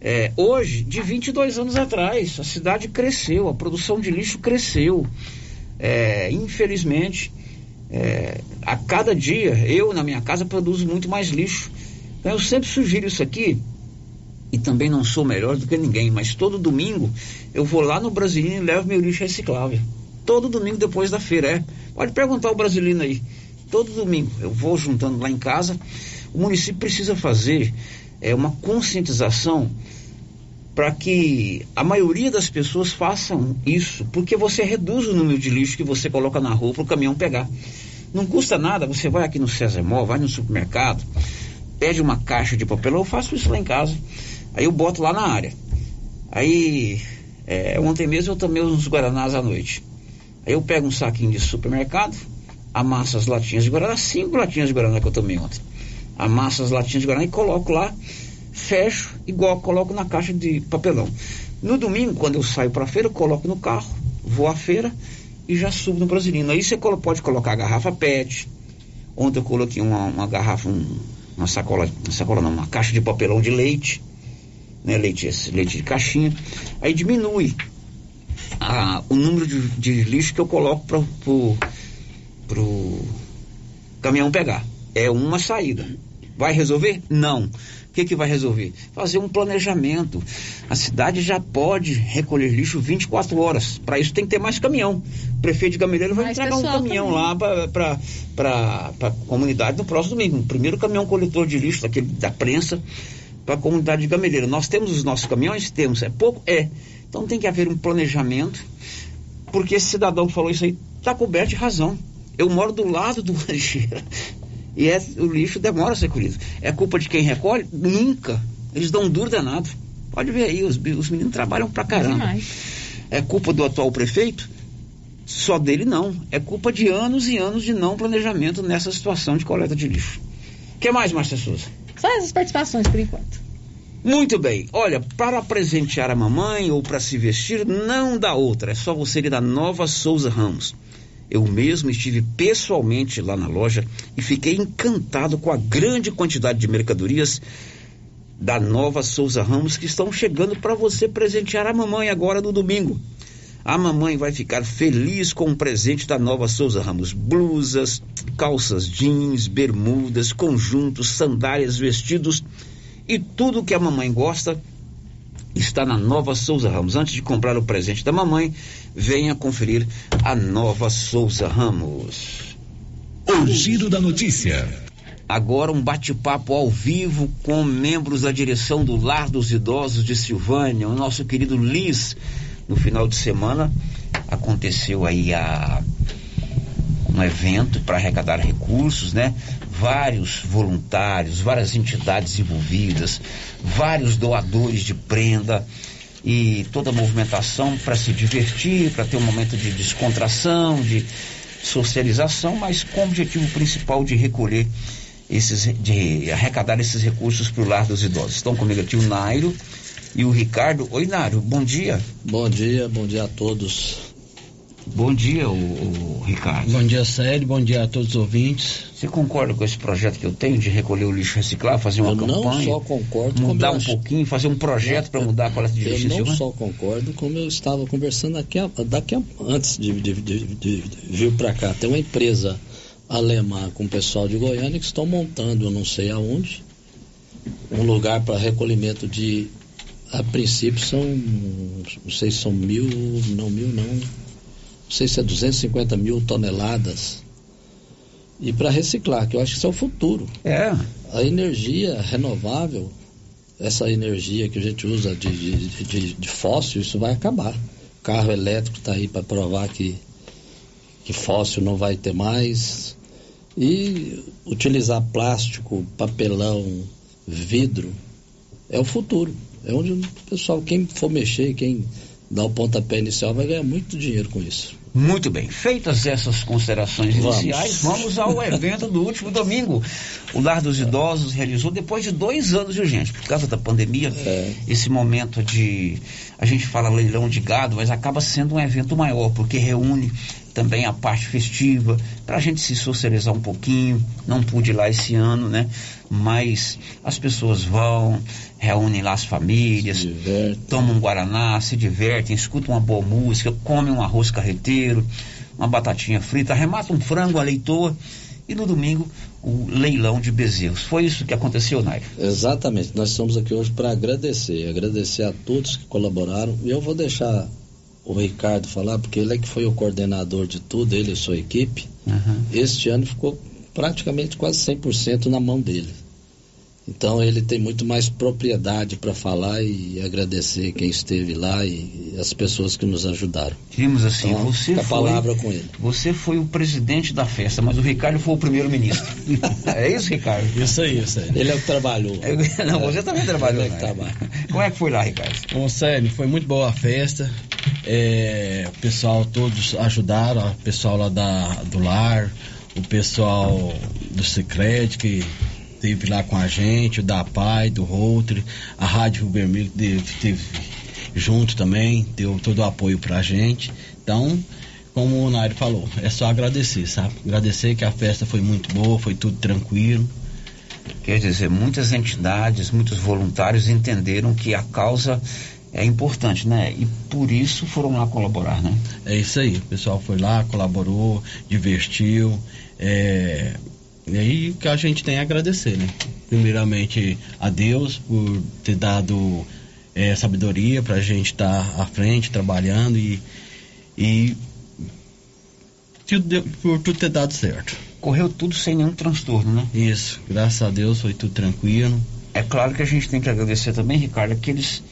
é, hoje, de 22 anos atrás, a cidade cresceu, a produção de lixo cresceu. É, infelizmente, é, a cada dia, eu na minha casa produzo muito mais lixo. Então eu sempre sugiro isso aqui, e também não sou melhor do que ninguém, mas todo domingo eu vou lá no Brasilinho e levo meu lixo reciclável. Todo domingo depois da feira, é. Pode perguntar ao Brasilino aí. Todo domingo eu vou juntando lá em casa. O município precisa fazer é, uma conscientização para que a maioria das pessoas façam isso, porque você reduz o número de lixo que você coloca na rua para o caminhão pegar. Não custa nada, você vai aqui no César Mall, vai no supermercado, pede uma caixa de papelão, eu faço isso lá em casa. Aí eu boto lá na área. Aí, é, ontem mesmo eu tomei uns Guaranás à noite. Aí eu pego um saquinho de supermercado, amasso as latinhas de Guaraná, cinco latinhas de Guaraná que eu tomei ontem. Amasso as latinhas de Guaraná e coloco lá, fecho, igual coloco na caixa de papelão. No domingo, quando eu saio para a feira, eu coloco no carro, vou à feira e já subo no Brasilino. Aí você pode colocar a garrafa PET. Ontem eu coloquei uma, uma garrafa, um- uma sacola, uma sacola não, uma caixa de papelão de leite, né? Leite, leite de caixinha. Aí diminui a- o número de, de lixo que eu coloco para pro caminhão pegar. É uma saída. Vai resolver? Não. O que, que vai resolver? Fazer um planejamento. A cidade já pode recolher lixo 24 horas. Para isso tem que ter mais caminhão. O prefeito de Gameleira vai Mais entregar um caminhão também. lá para a comunidade no próximo domingo. O primeiro caminhão coletor de lixo daquele, da prensa para a comunidade de Gameleira. Nós temos os nossos caminhões? Temos. É pouco? É. Então tem que haver um planejamento, porque esse cidadão que falou isso aí está coberto de razão. Eu moro do lado do Rancheira. E é, o lixo demora a ser colhido. É culpa de quem recolhe? Nunca. Eles dão um duro danado. Pode ver aí, os, os meninos trabalham pra caramba. Demais. É culpa do atual prefeito? Só dele não. É culpa de anos e anos de não planejamento nessa situação de coleta de lixo. O que mais, Márcia Souza? Só essas participações por enquanto. Muito bem. Olha, para presentear a mamãe ou para se vestir, não dá outra. É só você ir da Nova Souza Ramos. Eu mesmo estive pessoalmente lá na loja e fiquei encantado com a grande quantidade de mercadorias da Nova Souza Ramos que estão chegando para você presentear a mamãe agora no domingo. A mamãe vai ficar feliz com o presente da nova Souza Ramos. Blusas, calças jeans, bermudas, conjuntos, sandálias, vestidos e tudo que a mamãe gosta está na Nova Souza Ramos. Antes de comprar o presente da mamãe, venha conferir a Nova Souza Ramos. O giro da notícia. Agora um bate-papo ao vivo com membros da direção do Lar dos Idosos de Silvânia, o nosso querido Liz. No final de semana aconteceu aí a um evento para arrecadar recursos, né? Vários voluntários, várias entidades envolvidas, vários doadores de prenda e toda a movimentação para se divertir, para ter um momento de descontração, de socialização, mas com o objetivo principal de recolher esses, de arrecadar esses recursos para o lar dos idosos. Estão comigo aqui o Nairo e o Ricardo. Oi, Nairo, bom dia. Bom dia, bom dia a todos. Bom dia, o, o Ricardo. Bom dia, Sérgio, bom dia a todos os ouvintes. Você concorda com esse projeto que eu tenho de recolher o lixo reciclado, fazer uma eu campanha? não só concordo, mudar um acho... pouquinho, fazer um projeto para mudar a coleta de lixo. Eu não só concordo, como eu estava conversando aqui, daqui a, antes de, de, de, de vir para cá. Tem uma empresa alemã com o pessoal de Goiânia que estão montando, eu não sei aonde, um lugar para recolhimento de, a princípio são, não sei se são mil, não mil não, não sei se é 250 mil toneladas e para reciclar, que eu acho que isso é o futuro. É. A energia renovável, essa energia que a gente usa de, de, de, de fóssil, isso vai acabar. O carro elétrico está aí para provar que, que fóssil não vai ter mais. E utilizar plástico, papelão, vidro, é o futuro. É onde o pessoal, quem for mexer, quem dá o pontapé inicial, vai ganhar muito dinheiro com isso. Muito bem. Feitas essas considerações Vamos. iniciais, vamos ao evento do último domingo. O Lar dos Idosos realizou depois de dois anos, viu, gente? Por causa da pandemia, esse momento de. A gente fala leilão de gado, mas acaba sendo um evento maior, porque reúne também a parte festiva, para a gente se socializar um pouquinho. Não pude ir lá esse ano, né? Mas as pessoas vão, reúnem lá as famílias, tomam um guaraná, se divertem, escutam uma boa música, comem um arroz carreteiro, uma batatinha frita, arrematam um frango à leitoa e no domingo o leilão de bezerros. Foi isso que aconteceu, Nairo? Exatamente. Nós estamos aqui hoje para agradecer, agradecer a todos que colaboraram. E eu vou deixar o Ricardo falar, porque ele é que foi o coordenador de tudo, ele e sua equipe. Uhum. Este ano ficou praticamente quase 100% na mão dele. Então ele tem muito mais propriedade para falar e agradecer quem esteve lá e as pessoas que nos ajudaram. Diríamos assim, Então, você a foi, palavra com ele. Você foi o presidente da festa, mas o Ricardo foi o primeiro-ministro. é isso, Ricardo? Isso aí, isso aí. Ele é o que trabalhou. Não, você também trabalhou. Ele é que né? trabalha. Como é que foi lá, Ricardo? Bom, sério, foi muito boa a festa. É, o pessoal todos ajudaram, o pessoal lá da, do lar, o pessoal do Secret que esteve lá com a gente, o da Pai, do Rotary, a Rádio Vermelho esteve junto também, deu todo o apoio pra gente. Então, como o Nairo falou, é só agradecer, sabe? Agradecer que a festa foi muito boa, foi tudo tranquilo. Quer dizer, muitas entidades, muitos voluntários entenderam que a causa é importante, né? E por isso foram lá colaborar, né? É isso aí, o pessoal foi lá, colaborou, divertiu. É, e aí o que a gente tem a agradecer, né? Primeiramente a Deus por ter dado é, sabedoria pra gente estar à frente, trabalhando e, e tudo por tudo ter dado certo. Correu tudo sem nenhum transtorno, né? Isso, graças a Deus foi tudo tranquilo. É claro que a gente tem que agradecer também, Ricardo, aqueles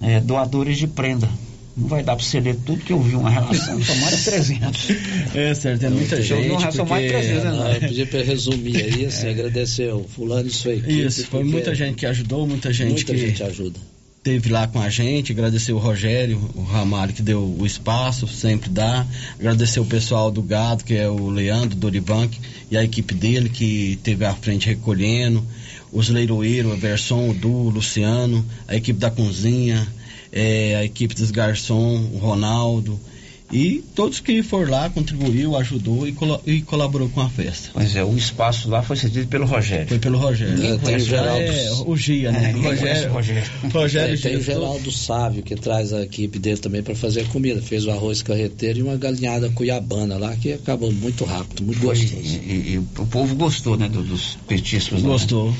é, doadores de prenda. Não vai dar para você ler tudo que eu vi uma relação, são mais de 300. É, certo, é muita Eu gente. uma relação mais de porque- 300, né? Eu pedi para resumir aí, assim, agradecer ao fulano e sua equipe. Isso, foi muita gente que ajudou, muita gente muita que gente ajuda. esteve lá com a gente, agradecer o Rogério, o Ramalho que deu o espaço, sempre dá, agradecer o pessoal do gado, que é o Leandro Dorivan e a equipe dele que teve à frente recolhendo, os leiroeiros, Everson, Du, Luciano, a equipe da cozinha, eh, a equipe dos garçom, o Ronaldo E todos que foram lá contribuiu, ajudou e, colo e, colaborou com a festa. Pois é, o espaço lá foi cedido pelo Rogério. Foi pelo Rogério. É, tem o Geraldo. É, o Gia, né? É, Rogério. Rogério. Rogério é, tem o Geraldo Sávio, que traz a equipe dele também para fazer a comida. Fez o arroz carreteiro e uma galinhada cuiabana lá, que acabou muito rápido, muito gostoso. E, e, e o povo gostou, né, do, dos petiscos. Gostou. Né?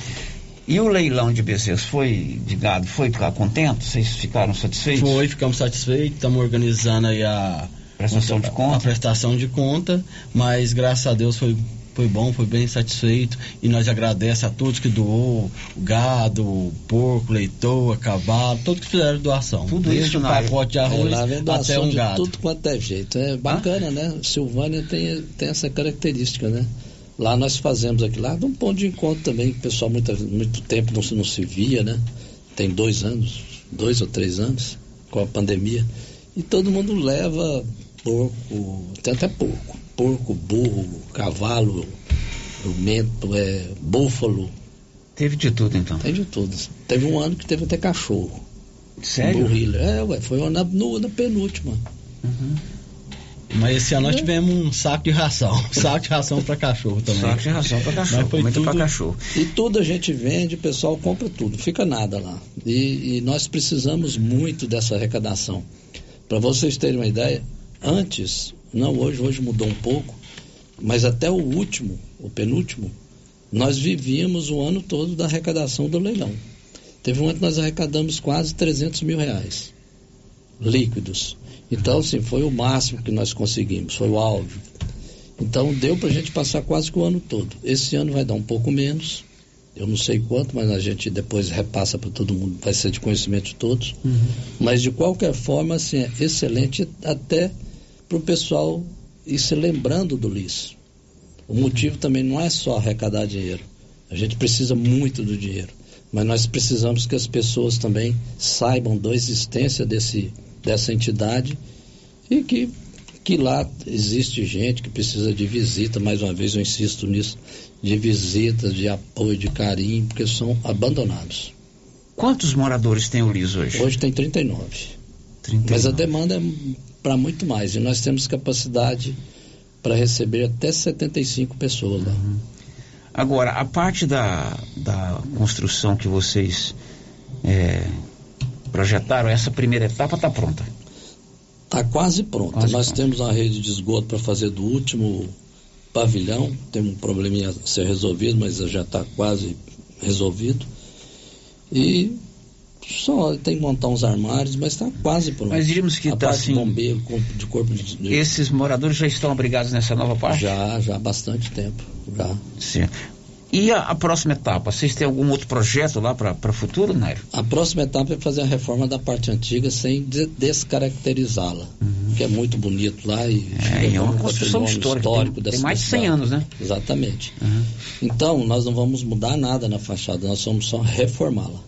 E o leilão de bezerros foi de gado, foi ficar contente? Vocês ficaram satisfeitos? Foi, ficamos satisfeitos, estamos organizando aí a prestação de conta. A prestação de conta, mas graças a Deus foi foi bom, foi bem satisfeito e nós agradecemos a todos que doou, o gado, o porco, leitoa, cavalo, todos que fizeram doação. Tudo Desde isso um pacote de arroz é, até um de gado. Tudo quanto é jeito. É bacana, ah? né? Silvânia tem, tem essa característica, né? Lá nós fazemos aqui lá, de um ponto de encontro também, que o pessoal muito, muito tempo não, não se via, né? Tem dois anos, dois ou três anos, com a pandemia. E todo mundo leva porco, tem até porco, porco, burro, cavalo, jumento, é, búfalo. Teve de tudo então? Teve de tudo. Teve um ano que teve até cachorro. Sério? Burrilho. É, ué, foi na, no, na penúltima. Uhum. Mas esse ano nós tivemos um saco de ração. saco de ração para cachorro também. Saco de ração para cachorro. Foi tudo, para cachorro. E tudo a gente vende, o pessoal compra tudo, fica nada lá. E, e nós precisamos muito dessa arrecadação. Para vocês terem uma ideia, antes, não hoje, hoje mudou um pouco, mas até o último, o penúltimo, nós vivíamos o ano todo da arrecadação do leilão. Teve um ano que nós arrecadamos quase 300 mil reais líquidos. Então, assim, foi o máximo que nós conseguimos, foi o áudio. Então, deu para a gente passar quase que o ano todo. Esse ano vai dar um pouco menos, eu não sei quanto, mas a gente depois repassa para todo mundo, vai ser de conhecimento de todos. Uhum. Mas, de qualquer forma, assim, é excelente até para o pessoal ir se lembrando do LIS. O uhum. motivo também não é só arrecadar dinheiro. A gente precisa muito do dinheiro. Mas nós precisamos que as pessoas também saibam da existência desse dessa entidade e que, que lá existe gente que precisa de visita, mais uma vez eu insisto nisso, de visitas, de apoio, de carinho, porque são abandonados. Quantos moradores tem o LIS hoje? Hoje tem 39. 39. Mas a demanda é para muito mais e nós temos capacidade para receber até 75 pessoas lá. Uhum. Agora, a parte da, da construção que vocês é, projetaram, essa primeira etapa está pronta? Está quase pronta. Quase Nós pronto. temos uma rede de esgoto para fazer do último pavilhão. Tem um probleminha a ser resolvido, mas já está quase resolvido. E só tem que montar uns armários, mas está quase pronto. Mas diríamos que está assim. bombeiro, de corpo de, de, Esses moradores já estão abrigados nessa nova parte? Já, já há bastante tempo. Já. Sim. E a, a, próxima etapa? Vocês têm algum outro projeto lá para o futuro, Nairo? A próxima etapa é fazer a reforma da parte antiga sem de, descaracterizá-la. Uhum. Que é muito bonito lá e é, é uma construção histórica. histórico tem, tem mais de 100 anos, né? Exatamente. Uhum. Então, nós não vamos mudar nada na fachada, nós vamos só reformá-la.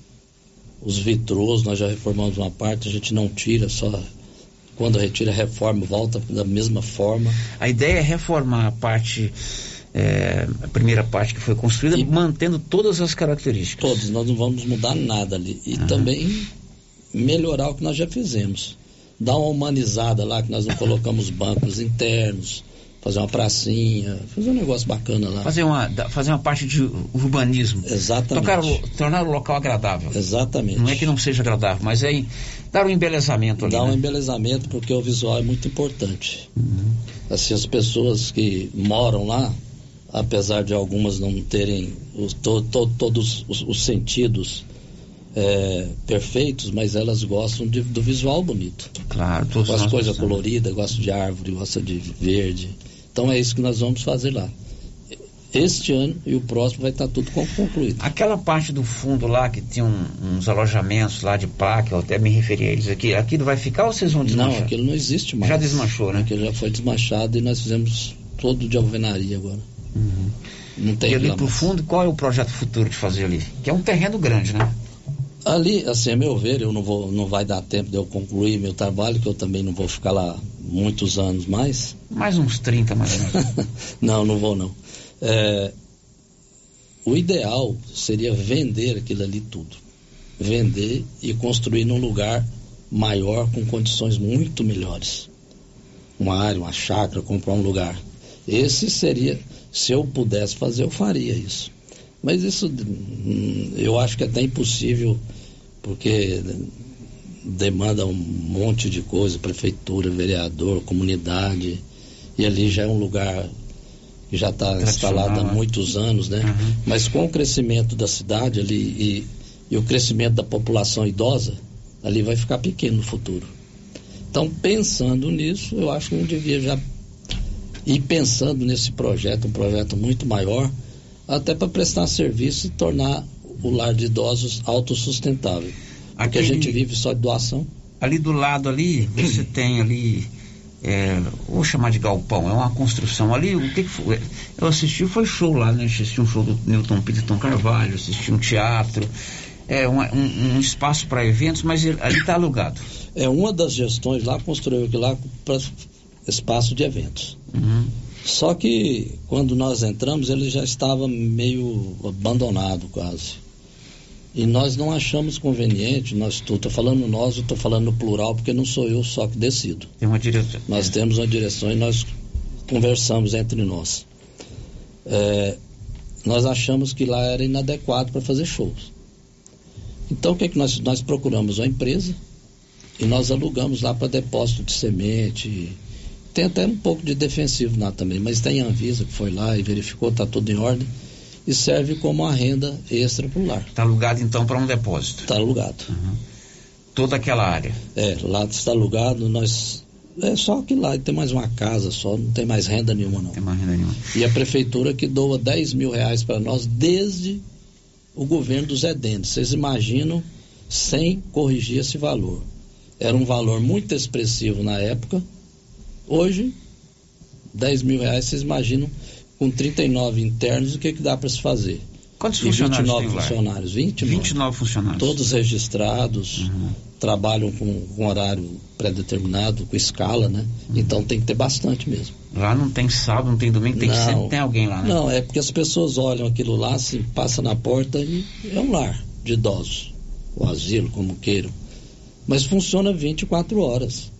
Os vitrôs, nós já reformamos uma parte, a gente não tira, só quando retira, reforma, volta da mesma forma. A ideia é reformar a parte é, a primeira parte que foi construída, e, mantendo todas as características. Todas, nós não vamos mudar nada ali. E uhum. também melhorar o que nós já fizemos. Dar uma humanizada lá, que nós não colocamos bancos internos, fazer uma pracinha, fazer um negócio bacana lá. Fazer uma, fazer uma parte de urbanismo. Exatamente. Tocar, tornar o local agradável. Exatamente. Não é que não seja agradável, mas é dar um embelezamento ali. Dar né? um embelezamento porque o visual é muito importante. Uhum. Assim, as pessoas que moram lá, apesar de algumas não terem os, to, to, todos os, os sentidos é, perfeitos, mas elas gostam de, do visual bonito. Claro, todos Gosta de coisa colorida, gosta de árvore, gosta de verde. Então é isso que nós vamos fazer lá. Este ano e o próximo vai estar tudo concluído. Aquela parte do fundo lá que tinha um, uns alojamentos lá de placa, eu até me referi a eles aqui, aquilo vai ficar ou vocês vão desmanchar? Não, aquilo não existe mais. Já desmanchou, né? Aquilo já foi desmanchado e nós fizemos todo de alvenaria agora. Uhum. Não tem e ali para o fundo, qual é o projeto futuro de fazer ali? Que é um terreno grande, né? Ali, assim, a meu ver, eu não vou, não vai dar tempo de eu concluir meu trabalho, que eu também não vou ficar lá muitos anos mais. Mais uns 30, mais ou menos. não, não vou não. É, o ideal seria vender aquilo ali tudo. Vender e construir num lugar maior com condições muito melhores. uma área, uma chácara, comprar um lugar. Esse seria, se eu pudesse fazer, eu faria isso. Mas isso eu acho que é até impossível, porque demanda um monte de coisa, prefeitura, vereador, comunidade, e ali já é um lugar que já está instalado há né? muitos anos, né? Uhum. Mas com o crescimento da cidade ali e, e o crescimento da população idosa, ali vai ficar pequeno no futuro. Então, pensando nisso, eu acho que eu devia já ir pensando nesse projeto, um projeto muito maior, até para prestar serviço e tornar o lar de idosos autossustentável. Porque a Aquele- gente vive só de doação. Ali do lado ali, você tem ali, é, vou chamar de galpão, é uma construção ali, o que, que foi? Eu assisti, foi show lá, né? Assisti um show do Newton Peterton Carvalho, assisti um teatro, é uma- um, um espaço para eventos, mas ele- ali está alugado. É uma das gestões lá, construiu aquilo lá para espaço de eventos. Uhum. Só que quando nós entramos, ele já estava meio abandonado quase. E nós não achamos conveniente, nós estou falando nós, eu estou falando no plural, porque não sou eu só que decido. Tem uma direção. Nós temos uma direção e nós conversamos entre nós. É, nós achamos que lá era inadequado para fazer shows. Então o que, é que nós, nós procuramos? Uma empresa e nós alugamos lá para depósito de semente. Tem até um pouco de defensivo lá também, mas tem a Anvisa que foi lá e verificou, está tudo em ordem. E serve como uma renda extra para o lar. Está alugado então para um depósito. Está alugado. Toda aquela área. É, lá está alugado, nós. É só que lá tem mais uma casa só, não tem mais renda nenhuma não. Tem mais renda nenhuma. E a prefeitura que doa 10 mil reais para nós desde o governo do Zé Dendes. Vocês imaginam sem corrigir esse valor. Era um valor muito expressivo na época. Hoje, 10 mil reais, vocês imaginam, com 39 internos, o que, que dá para se fazer? Quantos e funcionários 29 tem lá? funcionários. 29. 29 funcionários. Todos registrados, trabalham com, com horário pré-determinado, com escala, né? Então tem que ter bastante mesmo. Lá não tem sábado, não tem domingo, tem, Não. sempre tem alguém lá, né? Não, é porque as pessoas olham aquilo lá, se passa na porta e é um lar de idosos, o asilo, como queiram. Mas funciona 24 horas.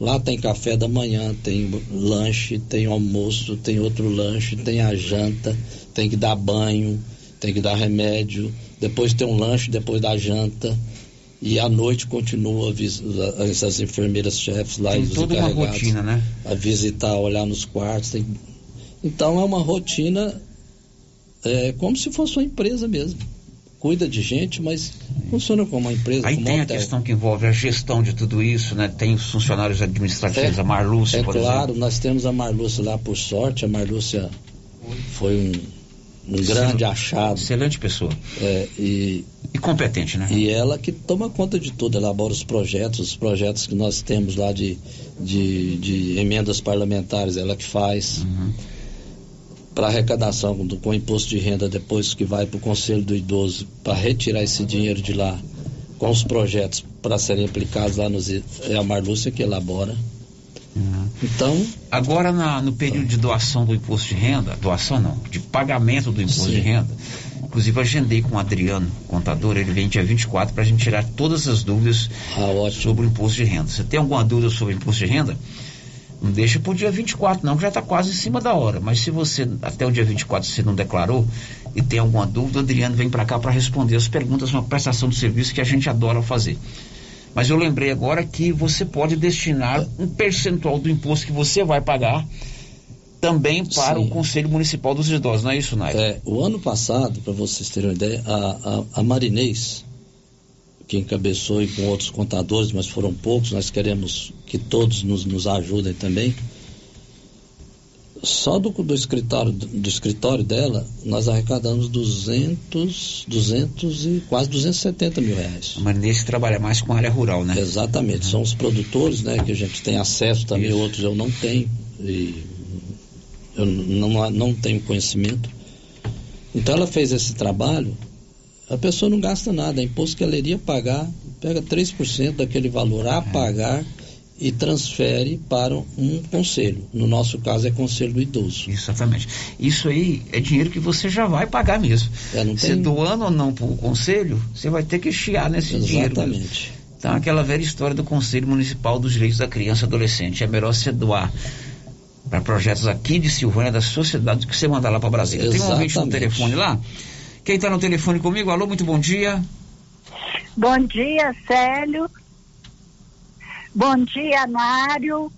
Lá tem café da manhã, tem lanche, tem almoço, tem outro lanche, tem a janta, tem que dar banho, tem que dar remédio, depois tem um lanche depois da janta. E à noite continua essas enfermeiras chefes lá Tem e os toda uma encarregados rotina, né? a visitar, olhar nos quartos. tem- Então é uma rotina é, como se fosse uma empresa mesmo. Cuida de gente, mas funciona como uma empresa, Aí tem a hotel. questão que envolve a gestão de tudo isso, né? Tem os funcionários administrativos, a Marlúcia, é por claro, exemplo. nós temos a Marlúcia lá por sorte. A Marlúcia foi um, um grande achado. Excelente pessoa. É, e, e competente, né? E ela que toma conta de tudo, elabora os projetos, os projetos que nós temos lá de, de, de emendas parlamentares, ela que faz. Uhum. Para arrecadação do, com o imposto de renda, depois que vai para o Conselho do Idoso, para retirar esse dinheiro de lá, com os projetos para serem aplicados lá nos. É a Marlúcia que elabora. Então. Agora, na- no período de doação do imposto de renda, doação não, de pagamento do imposto Sim. de renda, inclusive agendei com o Adriano, contador, ele vem dia 24 para a gente tirar todas as dúvidas Ah, sobre o imposto de renda. Você tem alguma dúvida sobre o imposto de renda? Não deixa para o dia 24, não, que já está quase em cima da hora. Mas se você, até o dia 24, você não declarou e tem alguma dúvida, o Adriano vem para cá para responder as perguntas, uma prestação de serviço que a gente adora fazer. Mas eu lembrei agora que você pode destinar um percentual do imposto que você vai pagar também para Sim. o Conselho Municipal dos Idosos, não é isso, Nair? É, o ano passado, para vocês terem uma ideia, a, a, a Marinês, que encabeçou e com outros contadores, mas foram poucos, nós queremos que todos nos, nos ajudem também. Só do, do, escritório, do escritório dela, nós arrecadamos 200, 200 e quase 270 mil reais. A Marinês trabalha mais com a área rural, né? Exatamente, são os produtores, né, que a gente tem acesso também, outros eu não tenho, e eu não, não tenho conhecimento. Então ela fez esse trabalho, a pessoa não gasta nada, é imposto que ela iria pagar, pega 3% daquele valor a pagar e transfere para um conselho. No nosso caso é conselho do idoso. Exatamente. Isso aí é dinheiro que você já vai pagar mesmo. É, não Você tem- doando ou não para o conselho, você vai ter que chiar nesse dinheiro. mesmo. Exatamente. Então, aquela velha história do Conselho Municipal dos Direitos da Criança e Adolescente. É melhor se doar para projetos aqui de Silvânia, da sociedade, do que você mandar lá para Brasília. Tem um ouvinte no Exatamente. telefone lá? Quem está no telefone comigo? Alô, muito bom dia. Bom dia, Célio. Bom dia, Mário.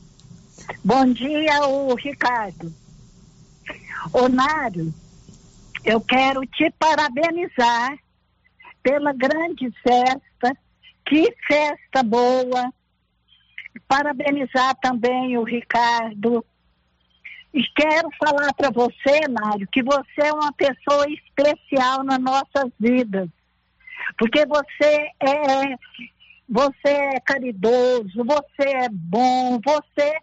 Bom dia, o Ricardo. Ô, Mário, eu quero te parabenizar pela grande festa. Que festa boa. Parabenizar também o Ricardo. E quero falar para você, Mário, que você é uma pessoa especial nas nossas vidas. Porque você é você é caridoso, você é bom, você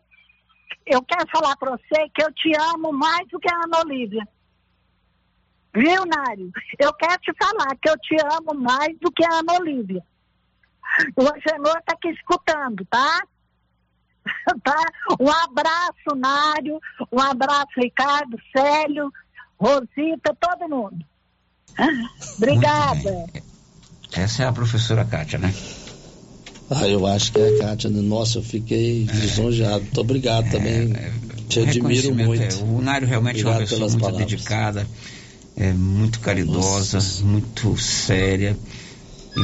eu quero falar para você que eu te amo mais do que a Ana Olívia. Viu, Nário? Eu quero te falar que eu te amo mais do que a Ana Olívia. O Angenor está aqui escutando, tá? tá? Um abraço, Nário. Um abraço, Ricardo, Célio, Rosita, todo mundo. Obrigada. Essa é a professora Kátia, né? Ah, eu acho que é a Kátia. Nossa, eu fiquei lisonjeado. Muito obrigado também. Te admiro Reconhecimento, muito. é, o Nário realmente é uma Obrigado pessoa pelas muito palavras. dedicada, é muito caridosa, muito séria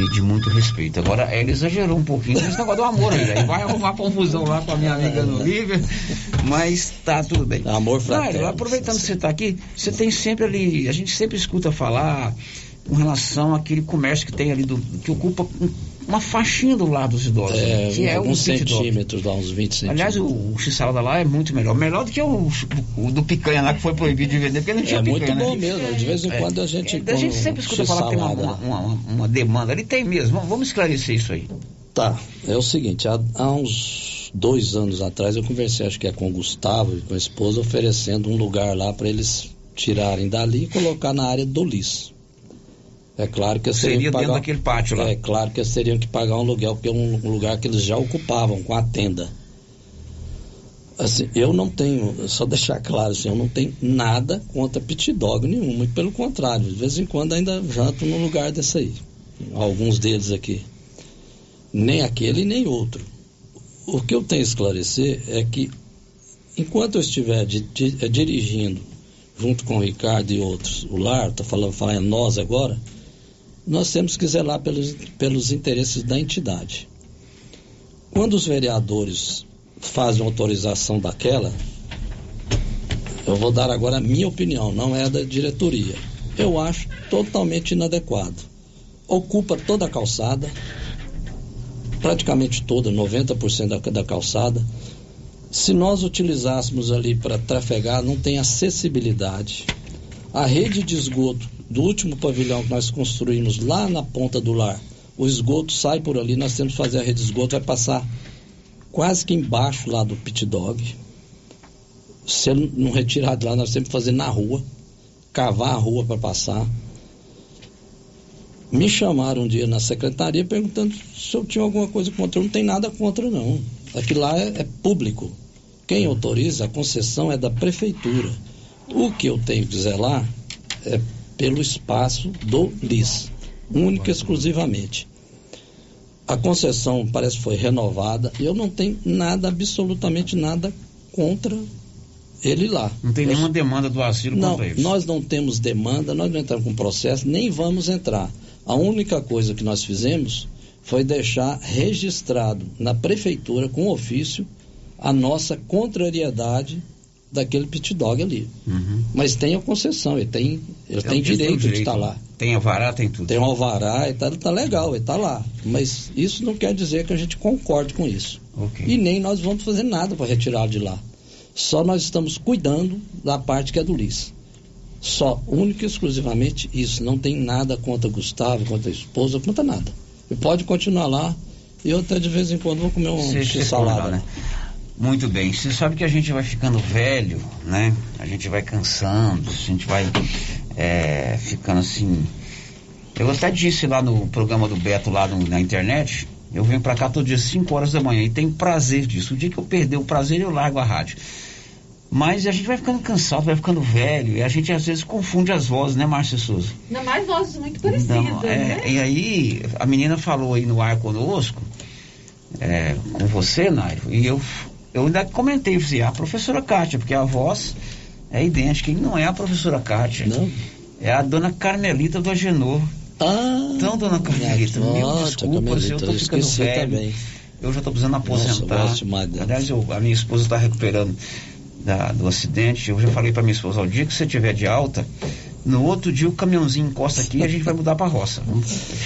e de muito respeito. Agora, ela exagerou um pouquinho nesse negócio do amor aí. Aí vai arrumar confusão lá com a minha amiga Ana Olivia, mas tá tudo bem. Amor fraterno. aproveitando que você está aqui, você tem sempre ali, a gente sempre escuta falar com relação àquele comércio que tem ali, do, que ocupa um- uma faixinha do lado dos idosos, É, que é dog. centímetros, dá uns 20 centímetros. Aliás, o, o x-salada lá é muito melhor. Melhor do que o, o do picanha lá que foi proibido de vender, porque não tinha É muito picanha. bom né? mesmo. De vez em quando a gente. É, a gente sempre escuta falar que tem uma, uma, uma- uma demanda. Ele tem mesmo. Vamos, vamos esclarecer isso aí. Tá, é o seguinte, há, há uns dois anos atrás eu conversei, acho que é com o Gustavo e com a esposa, oferecendo um lugar lá para eles tirarem dali e colocar na área do Lis. É claro que eles Seria teriam que dentro pagar, daquele pátio lá. É claro que eles teriam que pagar um aluguel, porque é um, lugar que eles já ocupavam com a tenda. Assim, eu não tenho, só deixar claro assim, eu não tenho nada contra pit dog nenhum, muito pelo contrário, de vez em quando ainda janto num lugar desse aí. Alguns deles aqui. Nem aquele nem outro. O que eu tenho a esclarecer é que enquanto eu estiver di- eh, dirigindo junto com o Ricardo e outros, o Lar, estou falando, falando nós agora, nós temos que zelar pelos, pelos interesses da entidade. Quando os vereadores fazem autorização daquela, eu vou dar agora a minha opinião, não é da diretoria. Eu acho totalmente inadequado. Ocupa toda a calçada, praticamente toda, 90% da, da calçada. Se nós utilizássemos ali para trafegar, não tem acessibilidade. A rede de esgoto do último pavilhão que nós construímos lá na ponta do lar, o esgoto sai por ali, nós temos que fazer a rede de esgoto, vai passar quase que embaixo lá do pit dog. Se não retirar de lá, nós temos que fazer na rua, cavar a rua para passar. Me chamaram um dia na secretaria perguntando se eu tinha alguma coisa contra. Eu não tenho nada contra, não. Aquilo lá é, é público. Quem autoriza a concessão é da prefeitura. O que eu tenho que zelar é pelo espaço do LIS, única e exclusivamente. A concessão parece que foi renovada. Eu não tenho nada, absolutamente nada contra ele lá. Não tem Eu- nenhuma demanda do asilo não, contra eles. nós não temos demanda, nós não entramos com processo, nem vamos entrar. A única coisa que nós fizemos foi deixar registrado na prefeitura, com ofício, a nossa contrariedade daquele pit dog ali. Uhum. Mas tem a concessão, ele tem, ele tem Eles têm direito, de direito, estar lá. Tem alvará, tem tudo. Tem um alvará, e tá, tá legal, ele tá lá. Mas isso não quer dizer que a gente concorde com isso. Ok. E nem nós vamos fazer nada para retirá-lo de lá. Só nós estamos cuidando da parte que é do Liz. Só, única e exclusivamente isso. Não tem nada contra Gustavo, contra a esposa, contra nada. E pode continuar lá. E eu até de vez em quando vou comer um lá, né? Muito bem. Você sabe que a gente vai ficando velho, né? A gente vai cansando, a gente vai é, ficando assim. Eu até disse lá no programa do Beto, lá no- na internet, eu venho pra cá todo dia 5 horas da manhã e tenho prazer disso. O dia que eu perder o prazer, eu largo a rádio. Mas a gente vai ficando cansado, vai ficando velho, e a gente às vezes confunde as vozes, né, Márcia Souza? Ainda mais vozes muito parecidas, Não, é, né? E aí, a menina falou aí no ar conosco é, com você, Nairo, e eu, eu ainda comentei, disse, a professora Kátia, porque a voz é idêntica, e não é a professora Kátia. Não. É a dona Carmelita do Agenor. Ah, então, dona Carmelita, mil desculpas, Carmelita, eu tô ficando velho. também. Eu já tô precisando aposentar. Nossa. Aliás, eu- a minha esposa está recuperando da- do acidente. Eu já falei para minha esposa, ao dia que você tiver de alta, no outro dia o caminhãozinho encosta aqui e a gente vai mudar para roça.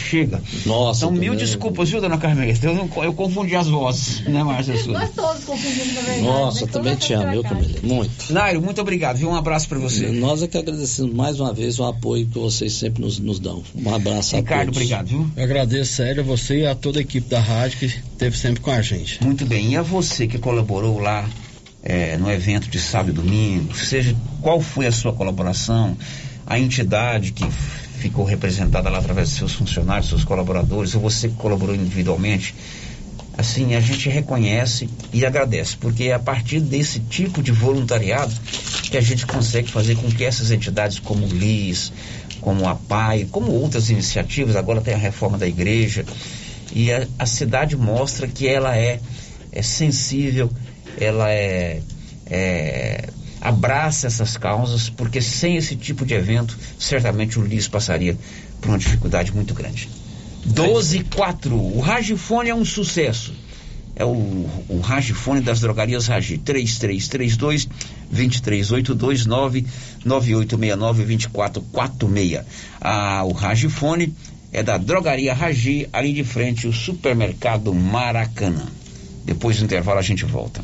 Chega. Nossa, Então, mil também. desculpas, viu, dona Carmelita? Eu, não- eu confundi as vozes, né, Márcia Souza? Gostoso confundindo na verdade. Nossa, né? também te amo, cara. Camila? Muito. Nairo, muito obrigado, viu? Um abraço para você. Nós é que agradecemos mais uma vez o apoio que vocês sempre nos, nos dão. Um abraço a Ricardo, todos. obrigado, viu? Eu agradeço, sério, a você e a toda a equipe da rádio que esteve sempre com a gente. Muito bem. E a você que colaborou lá é, no evento de sábado e domingo, seja qual foi a sua colaboração, a entidade que ficou representada lá através de seus funcionários, seus colaboradores, ou você que colaborou individualmente, assim, a gente reconhece e agradece, porque é a partir desse tipo de voluntariado que a gente consegue fazer com que essas entidades como o LIS, como a PAI, como outras iniciativas, agora tem a reforma da igreja, e a, a cidade mostra que ela é, é sensível, ela é, é abraça essas causas, porque sem esse tipo de evento, certamente o LIS passaria por uma dificuldade muito grande. 12 e 4. O Ragifone é um sucesso. É o, o Ragifone das drogarias Ragi. 3332 2382 99869 2446. Ah, o Ragifone é da drogaria Ragi, ali de frente o supermercado Maracanã. Depois do intervalo a gente volta.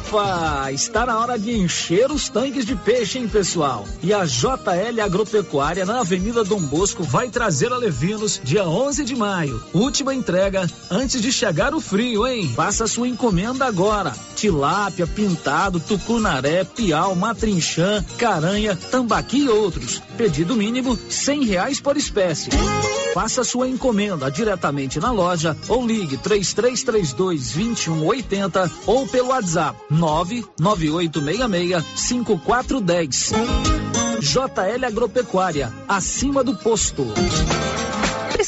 Epa, está na hora de encher os tanques de peixe, hein, pessoal? E a JL Agropecuária na Avenida Dom Bosco vai trazer a Levinos dia 11 de maio. Última entrega antes de chegar o frio, hein? Faça sua encomenda agora. Tilápia, pintado, tucunaré, piau, matrinchã, caranha, tambaqui e outros. Pedido mínimo cem reais por espécie. Faça sua encomenda diretamente na loja ou ligue 3332 2180 ou pelo WhatsApp 99866 5410. JL Agropecuária, acima do posto.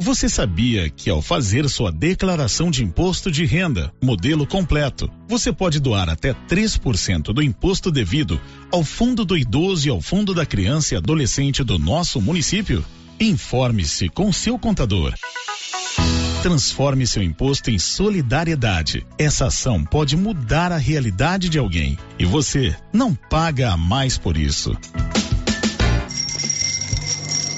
Você sabia que ao fazer sua declaração de imposto de renda, modelo completo, você pode doar até 3% do imposto devido ao Fundo do Idoso e ao Fundo da Criança e Adolescente do nosso município? Informe-se com seu contador. Transforme seu imposto em solidariedade. Essa ação pode mudar a realidade de alguém e você não paga a mais por isso.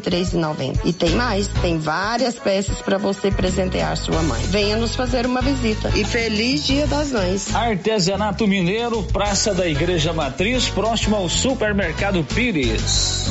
63,90. E tem mais, tem várias peças para você presentear sua mãe. Venha nos fazer uma visita. E feliz Dia das Mães. Artesanato Mineiro, Praça da Igreja Matriz, próximo ao Supermercado Pires.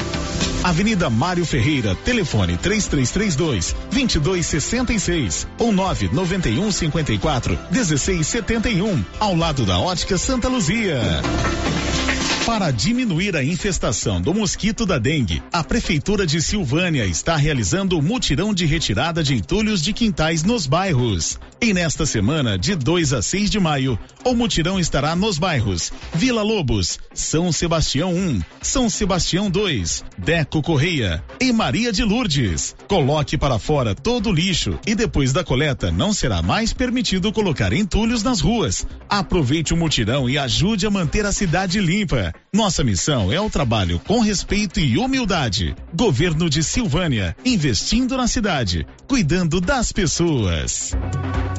Avenida Mário Ferreira, telefone 3332 2266 ou 991 54 1671, ao lado da Ótica Santa Luzia. Para diminuir a infestação do mosquito da dengue, a Prefeitura de Silvânia está realizando o mutirão de retirada de entulhos de quintais nos bairros. E nesta semana, de 2 a 6 de maio, o mutirão estará nos bairros Vila Lobos, São Sebastião 1, São Sebastião 2, Deco Correia e Maria de Lourdes. Coloque para fora todo o lixo e depois da coleta não será mais permitido colocar entulhos nas ruas. Aproveite o mutirão e ajude a manter a cidade limpa. Nossa missão é o trabalho com respeito e humildade. Governo de Silvânia, investindo na cidade, cuidando das pessoas.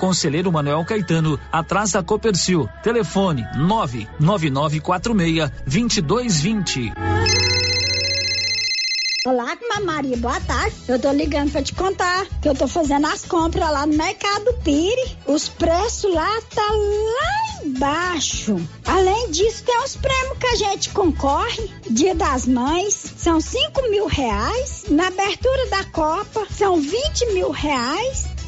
Conselheiro Manuel Caetano, atrás da Copercil. Telefone 99946 2220. Olá, Maria, boa tarde. Eu tô ligando pra te contar que eu tô fazendo as compras lá no Mercado Pire. Os preços lá tá lá embaixo. Além disso, tem os prêmios que a gente concorre. Dia das Mães, são 5 mil reais. Na abertura da Copa, são 20 mil reais.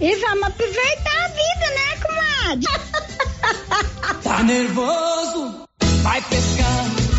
e vamos aproveitar a vida, né, comadre? Tá nervoso? Vai pescar.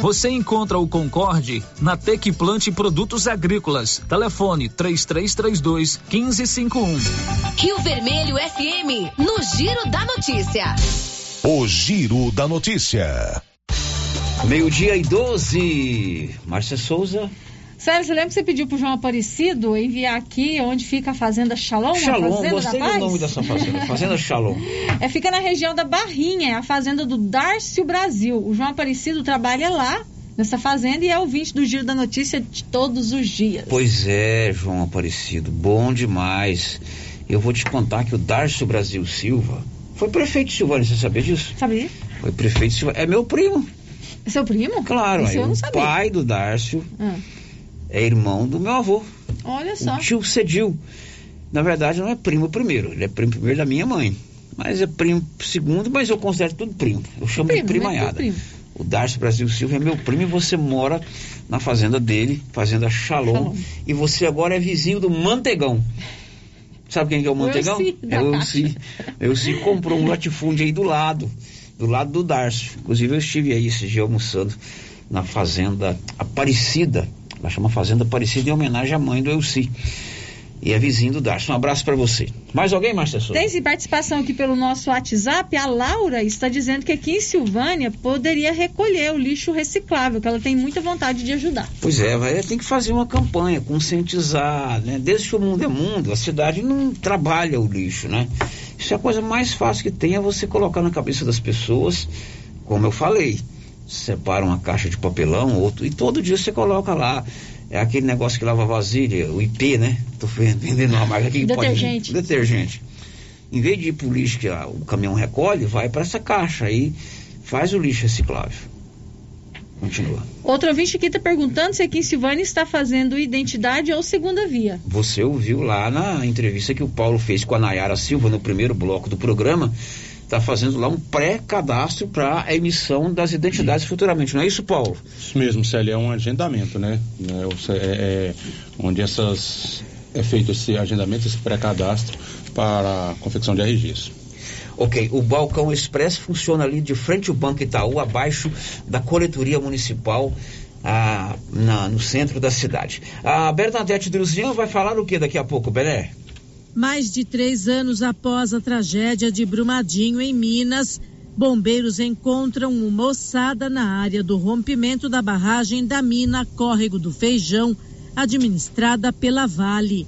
Você encontra o Concorde na Tec Plante Produtos Agrícolas. Telefone 3332 1551. Rio Vermelho FM, no Giro da Notícia. O Giro da Notícia. Meio-dia e 12. Márcia Souza. Sérgio, você lembra que você pediu pro João Aparecido enviar aqui onde fica a Fazenda Shalom? Shalom, fazenda gostei do nome dessa fazenda. Fazenda Shalom. É, fica na região da Barrinha, é a fazenda do Darcio Brasil. O João Aparecido trabalha lá, nessa fazenda, e é ouvinte do Giro da Notícia de todos os dias. Pois é, João Aparecido, bom demais. Eu vou te contar que o Darcio Brasil Silva foi prefeito de Silvânia, você sabia disso? Sabia? Foi prefeito de Silvânia. É meu primo. É seu primo? Claro, Isso aí, eu não o sabia. pai do Darcio Ah, é irmão do meu avô, olha só. o tio Cedil. Na verdade, não é primo primeiro, ele é primo primeiro da minha mãe. Mas é primo segundo, mas eu considero tudo primo. Eu chamo Primo, de né? primanhada. Tudo primo. O Darcio Brasil Silva é meu primo e você mora na fazenda dele, fazenda Shalom, Shalom. e você agora é vizinho do Mantegão. Sabe quem que é o Mantegão? Da é o Caixa. Elci. Elci comprou um latifúndio aí do lado, do lado do Darcio. Inclusive eu estive aí esse dia almoçando na fazenda Aparecida. Ela chama Fazenda Aparecida em homenagem à mãe do Elci. E é vizinho do Darcio. Um abraço pra você. Mais alguém, Márcia Souza? Tem sim, participação aqui pelo nosso WhatsApp. A Laura está dizendo que aqui em Silvânia poderia recolher o lixo reciclável, que ela tem muita vontade de ajudar. Pois é, vai, tem que fazer uma campanha, conscientizar, né? Desde que o mundo é mundo, a cidade não trabalha o lixo, né? Isso é a coisa mais fácil que tem, é você colocar na cabeça das pessoas, como eu falei, separa uma caixa de papelão, outro, e todo dia você coloca lá, é aquele negócio que lava vasilha, o IP, né? Tô ven- vendendo uma marca aqui que Detergente. pode... Detergente. Em vez de ir pro lixo que o caminhão recolhe, vai para essa caixa aí, faz o lixo reciclável. Continua. Outro ouvinte aqui está perguntando se aqui em Silvânia está fazendo identidade ou segunda via. Você ouviu lá na entrevista que o Paulo fez com a Nayara Silva no primeiro bloco do programa, está fazendo lá um pré-cadastro para a emissão das identidades futuramente, não é isso, Paulo? Isso mesmo, Célio, é um agendamento, né? É, é- é onde essas, é feito esse agendamento, esse pré-cadastro para a confecção de RGs. Ok, o balcão expresso funciona ali de frente ao Banco Itaú, abaixo da coletoria municipal, ah, na- no centro da cidade. A Bernadette Druzian vai falar o que daqui a pouco, Belé? Mais de três anos após a tragédia de Brumadinho, em Minas, bombeiros encontram uma ossada na área do rompimento da barragem da mina Córrego do Feijão, administrada pela Vale.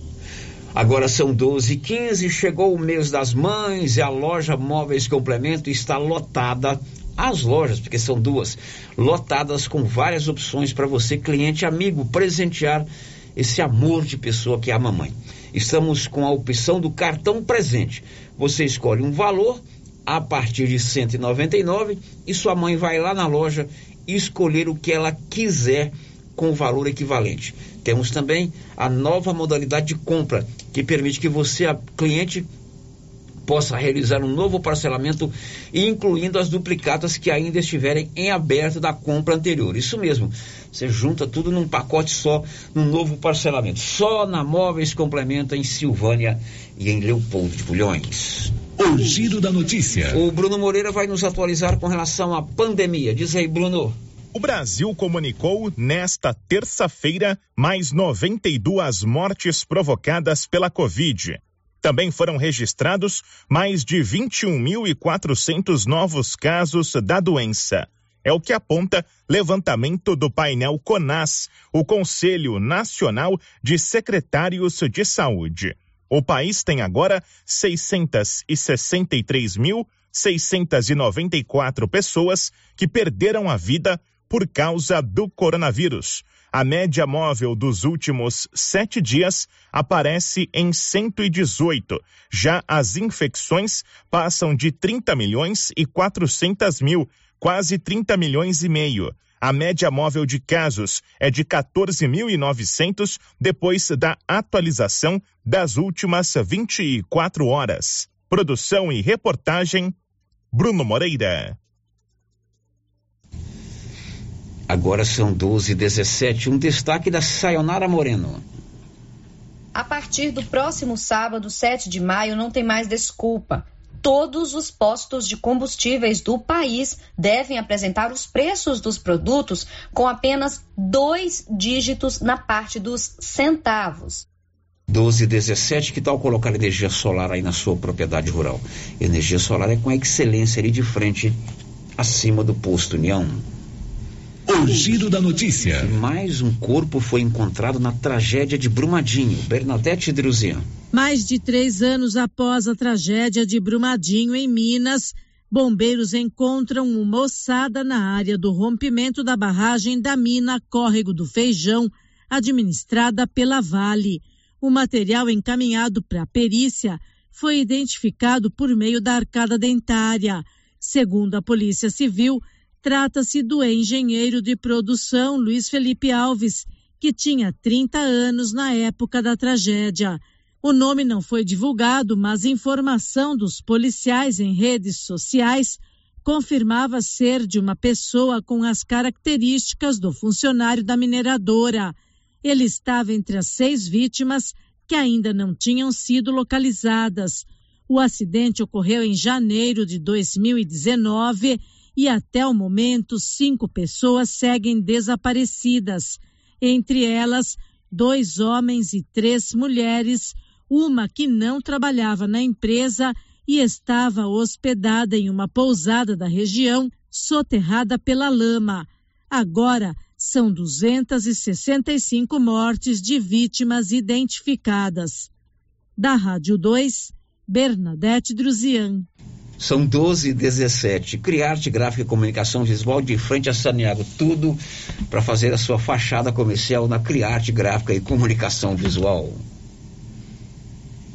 Agora são 12 h 15 chegou o mês das mães e a loja Móveis Complemento está lotada. As lojas, porque são duas, lotadas com várias opções para você, cliente amigo, presentear esse amor de pessoa que é a mamãe. Estamos com a opção do cartão presente. Você escolhe um valor a partir de R$ 199 e sua mãe vai lá na loja escolher o que ela quiser com valor equivalente. Temos também a nova modalidade de compra, que permite que você, cliente, possa realizar um novo parcelamento, incluindo as duplicatas que ainda estiverem em aberto da compra anterior. Isso mesmo, você junta tudo num pacote só, num novo parcelamento. Só na Móveis Complementa em Silvânia e em Leopoldo de Bulhões. O Giro da Notícia. O Bruno Moreira vai nos atualizar com relação à pandemia. Diz aí, Bruno. O Brasil comunicou nesta terça-feira mais 92 mortes provocadas pela Covid. Também foram registrados mais de 21.400 novos casos da doença. É o que aponta levantamento do painel CONAS, o Conselho Nacional de Secretários de Saúde. O país tem agora 663.694 pessoas que perderam a vida por causa do coronavírus. A média móvel dos últimos sete dias aparece em 118. Já as infecções passam de 30 milhões e 400 mil, quase 30 milhões e meio. A média móvel de casos é de 14.900 depois da atualização das últimas 24 horas. Produção e reportagem Bruno Moreira. Agora são 12 h 17 Um destaque da Sayonara Moreno. A partir do próximo sábado, 7 de maio, não tem mais desculpa. todos os postos de combustíveis do país devem apresentar os preços dos produtos com apenas dois dígitos na parte dos centavos. 12 e 17, que tal colocar energia solar aí na sua propriedade rural? Energia solar é com excelência ali de frente, acima do posto União. O giro da notícia. Mais um corpo foi encontrado na tragédia de Brumadinho. Bernadette Druzian. Mais de três anos após a tragédia de Brumadinho, em Minas, bombeiros encontram uma ossada na área do rompimento da barragem da mina Córrego do Feijão, administrada pela Vale. O material encaminhado para a perícia foi identificado por meio da arcada dentária. Segundo a Polícia Civil, trata-se do engenheiro de produção Luiz Felipe Alves, que tinha 30 anos na época da tragédia. O nome não foi divulgado, mas informação dos policiais em redes sociais confirmava ser de uma pessoa com as características do funcionário da mineradora. Ele estava entre as seis vítimas que ainda não tinham sido localizadas. O acidente ocorreu em janeiro de 2019 e até o momento cinco pessoas seguem desaparecidas, entre elas dois homens e três mulheres, uma que não trabalhava na empresa e estava hospedada em uma pousada da região, soterrada pela lama. Agora, são 265 mortes de vítimas identificadas. Da Rádio 2, Bernadette Druzian. São 12 e 17. Criarte Gráfica e Comunicação Visual de frente a Saniago. Tudo para fazer a sua fachada comercial na Criarte Gráfica e Comunicação Visual.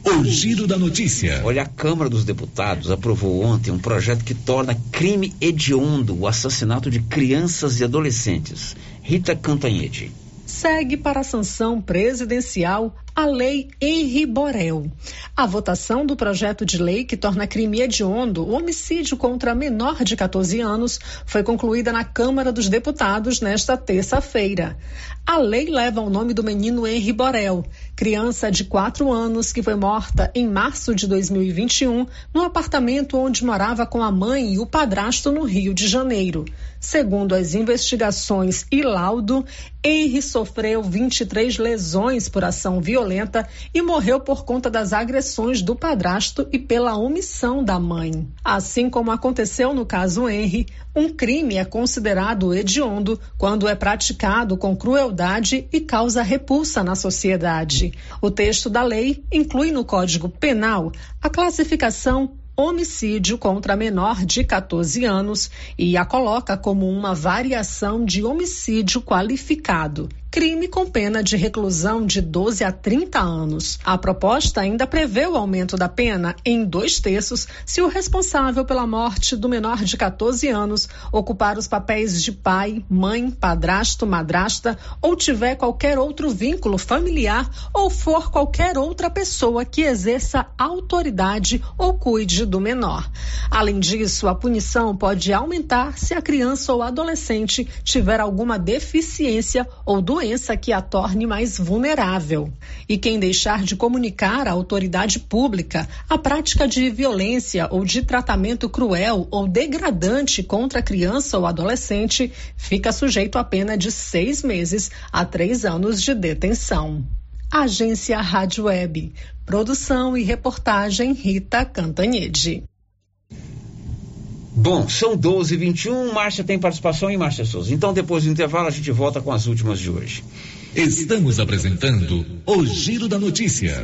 O giro da notícia. Olha, a Câmara dos Deputados aprovou ontem um projeto que torna crime hediondo o assassinato de crianças e adolescentes. Rita Cantanhede. Segue para a sanção presidencial a Lei Henri Borel. A votação do projeto de lei que torna crime hediondo o homicídio contra menor de 14 anos foi concluída na Câmara dos Deputados nesta terça-feira. A lei leva o nome do menino Henri Borel, criança de 4 anos que foi morta em março de 2021 no apartamento onde morava com a mãe e o padrasto no Rio de Janeiro. Segundo as investigações e laudo, Henri sofreu 23 lesões por ação violenta e morreu por conta das agressões do padrasto e pela omissão da mãe. Assim como aconteceu no caso Henri, um crime é considerado hediondo quando é praticado com crueldade e causa repulsa na sociedade. O texto da lei inclui no Código Penal a classificação homicídio contra menor de 14 anos e a coloca como uma variação de homicídio qualificado crime com pena de reclusão de 12 a 30 anos. A proposta ainda prevê o aumento da pena em dois terços se o responsável pela morte do menor de 14 anos ocupar os papéis de pai, mãe, padrasto, madrasta ou tiver qualquer outro vínculo familiar ou for qualquer outra pessoa que exerça autoridade ou cuide do menor. Além disso, a punição pode aumentar se a criança ou adolescente tiver alguma deficiência ou doença doença que a torne mais vulnerável. E quem deixar de comunicar à autoridade pública a prática de violência ou de tratamento cruel ou degradante contra a criança ou adolescente fica sujeito a pena de seis meses a três anos de detenção. Agência Rádio Web. Produção e reportagem Rita Cantanhede. Bom, são 12 e 21 Márcia tem participação em Márcia Souza. Então, depois do intervalo, a gente volta com as últimas de hoje. Estamos apresentando o Giro da Notícia.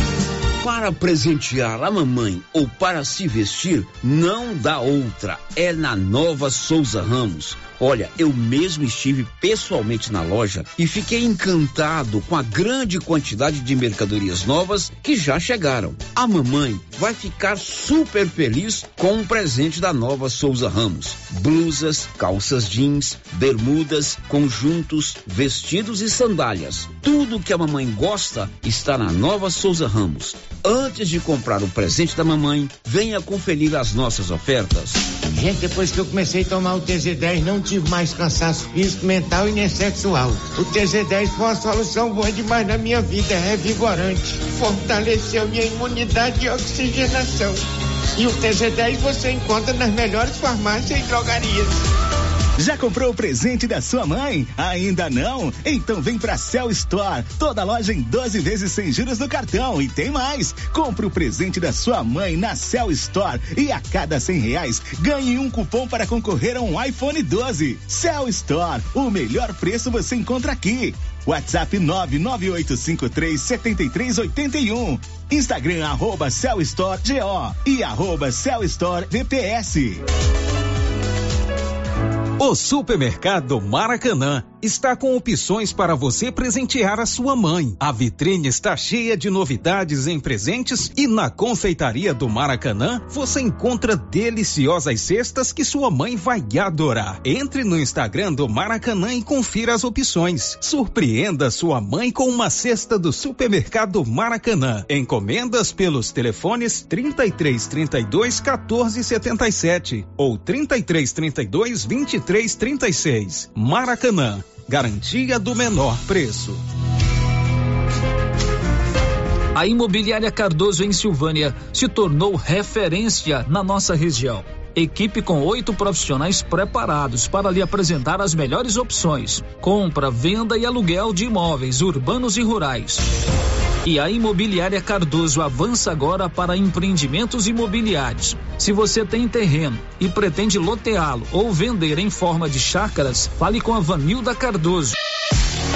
Para presentear a mamãe ou para se vestir, não dá outra. É na Nova Souza Ramos. Olha, eu mesmo estive pessoalmente na loja e fiquei encantado com a grande quantidade de mercadorias novas que já chegaram. A mamãe vai ficar super feliz com o presente da Nova Souza Ramos: blusas, calças jeans, bermudas, conjuntos, vestidos e sandálias. Tudo que a mamãe gosta está na Nova Souza Ramos. Antes de comprar o presente da mamãe, venha conferir as nossas ofertas. Gente, depois que eu comecei a tomar o TZ10, não tive mais cansaço físico, mental e nem sexual. O TZ10 foi uma solução boa demais na minha vida, é revigorante. Fortaleceu minha imunidade e oxigenação. E o TZ10 você encontra nas melhores farmácias e drogarias. Já comprou o presente da sua mãe? Ainda não? Então vem pra Cell Store. Toda loja em 12 vezes sem juros no cartão. E tem mais. Compre o presente da sua mãe na Cell Store e a cada 100 reais ganhe um cupom para concorrer a um iPhone 12. Cell Store. O melhor preço você encontra aqui. WhatsApp 998537381. Instagram arroba Cell Store GO e arroba Cell Store VPS. O Supermercado Maracanã está com opções para você presentear a sua mãe. A vitrine está cheia de novidades em presentes e na confeitaria do Maracanã você encontra deliciosas cestas que sua mãe vai adorar. Entre no Instagram do Maracanã e confira as opções. Surpreenda sua mãe com uma cesta do Supermercado Maracanã. Encomendas pelos telefones 33 32 14 77 ou 33 32 23 3336. Maracanã. Garantia do menor preço. A Imobiliária Cardoso em Silvânia se tornou referência na nossa região. Equipe com oito profissionais preparados para lhe apresentar as melhores opções: compra, venda e aluguel de imóveis urbanos e rurais. E a Imobiliária Cardoso avança agora para empreendimentos imobiliários. Se você tem terreno e pretende loteá-lo ou vender em forma de chácaras, fale com a Vanilda Cardoso.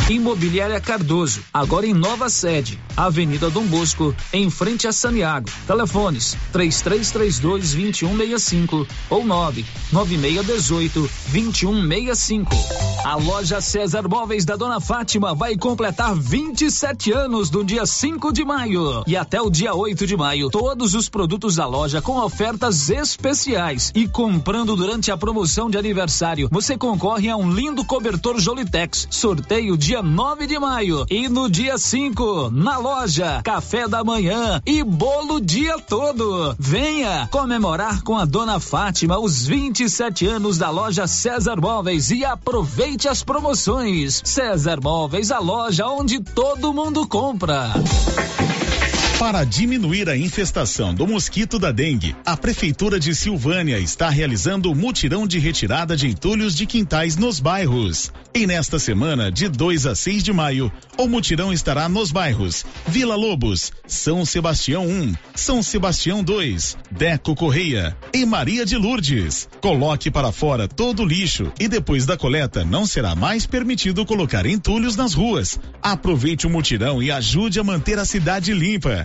Imobiliária Cardoso, agora em nova sede, Avenida Dom Bosco, em frente a Saniago. Telefones: 3332 2165 ou 99618 2165. A loja César Móveis da Dona Fátima vai completar 27 anos do dia 5 de maio e até o dia 8 de maio, todos os produtos da loja com ofertas especiais e comprando durante a promoção de aniversário, você concorre a um lindo cobertor Jolitex. Sorteio dia 9 de maio e no dia 5 na loja, café da manhã e bolo dia todo. Venha comemorar com a Dona Fátima os 27 anos da loja César Móveis e aproveite as promoções. César Móveis, a loja onde todo mundo compra. Para diminuir a infestação do mosquito da dengue, a Prefeitura de Silvânia está realizando o mutirão de retirada de entulhos de quintais nos bairros. E nesta semana, de 2 a 6 de maio, o mutirão estará nos bairros Vila Lobos, São Sebastião 1, São Sebastião 2, Deco Correia e Maria de Lourdes. Coloque para fora todo o lixo e depois da coleta não será mais permitido colocar entulhos nas ruas. Aproveite o mutirão e ajude a manter a cidade limpa.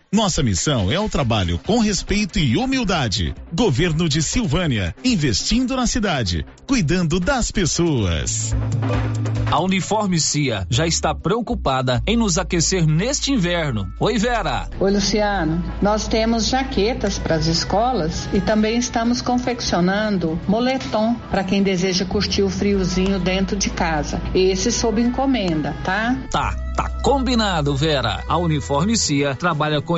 Nossa missão é o trabalho com respeito e humildade. Governo de Silvânia, investindo na cidade, cuidando das pessoas. A Uniforme Cia já está preocupada em nos aquecer neste inverno. Oi, Vera. Oi, Luciano. Nós temos jaquetas para as escolas e também estamos confeccionando moletom para quem deseja curtir o friozinho dentro de casa. Esse sob encomenda, tá? Tá. Tá combinado, Vera. A Uniforme Cia trabalha com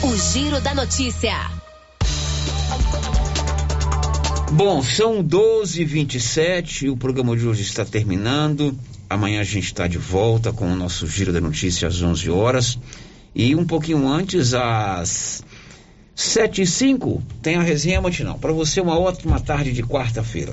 O Giro da Notícia. Bom, são 12h27, o programa de hoje está terminando. Amanhã a gente está de volta com o nosso Giro da Notícia às 11 horas. E um pouquinho antes, às 7 e 5 tem a resenha matinal. Para você, uma ótima tarde de quarta-feira.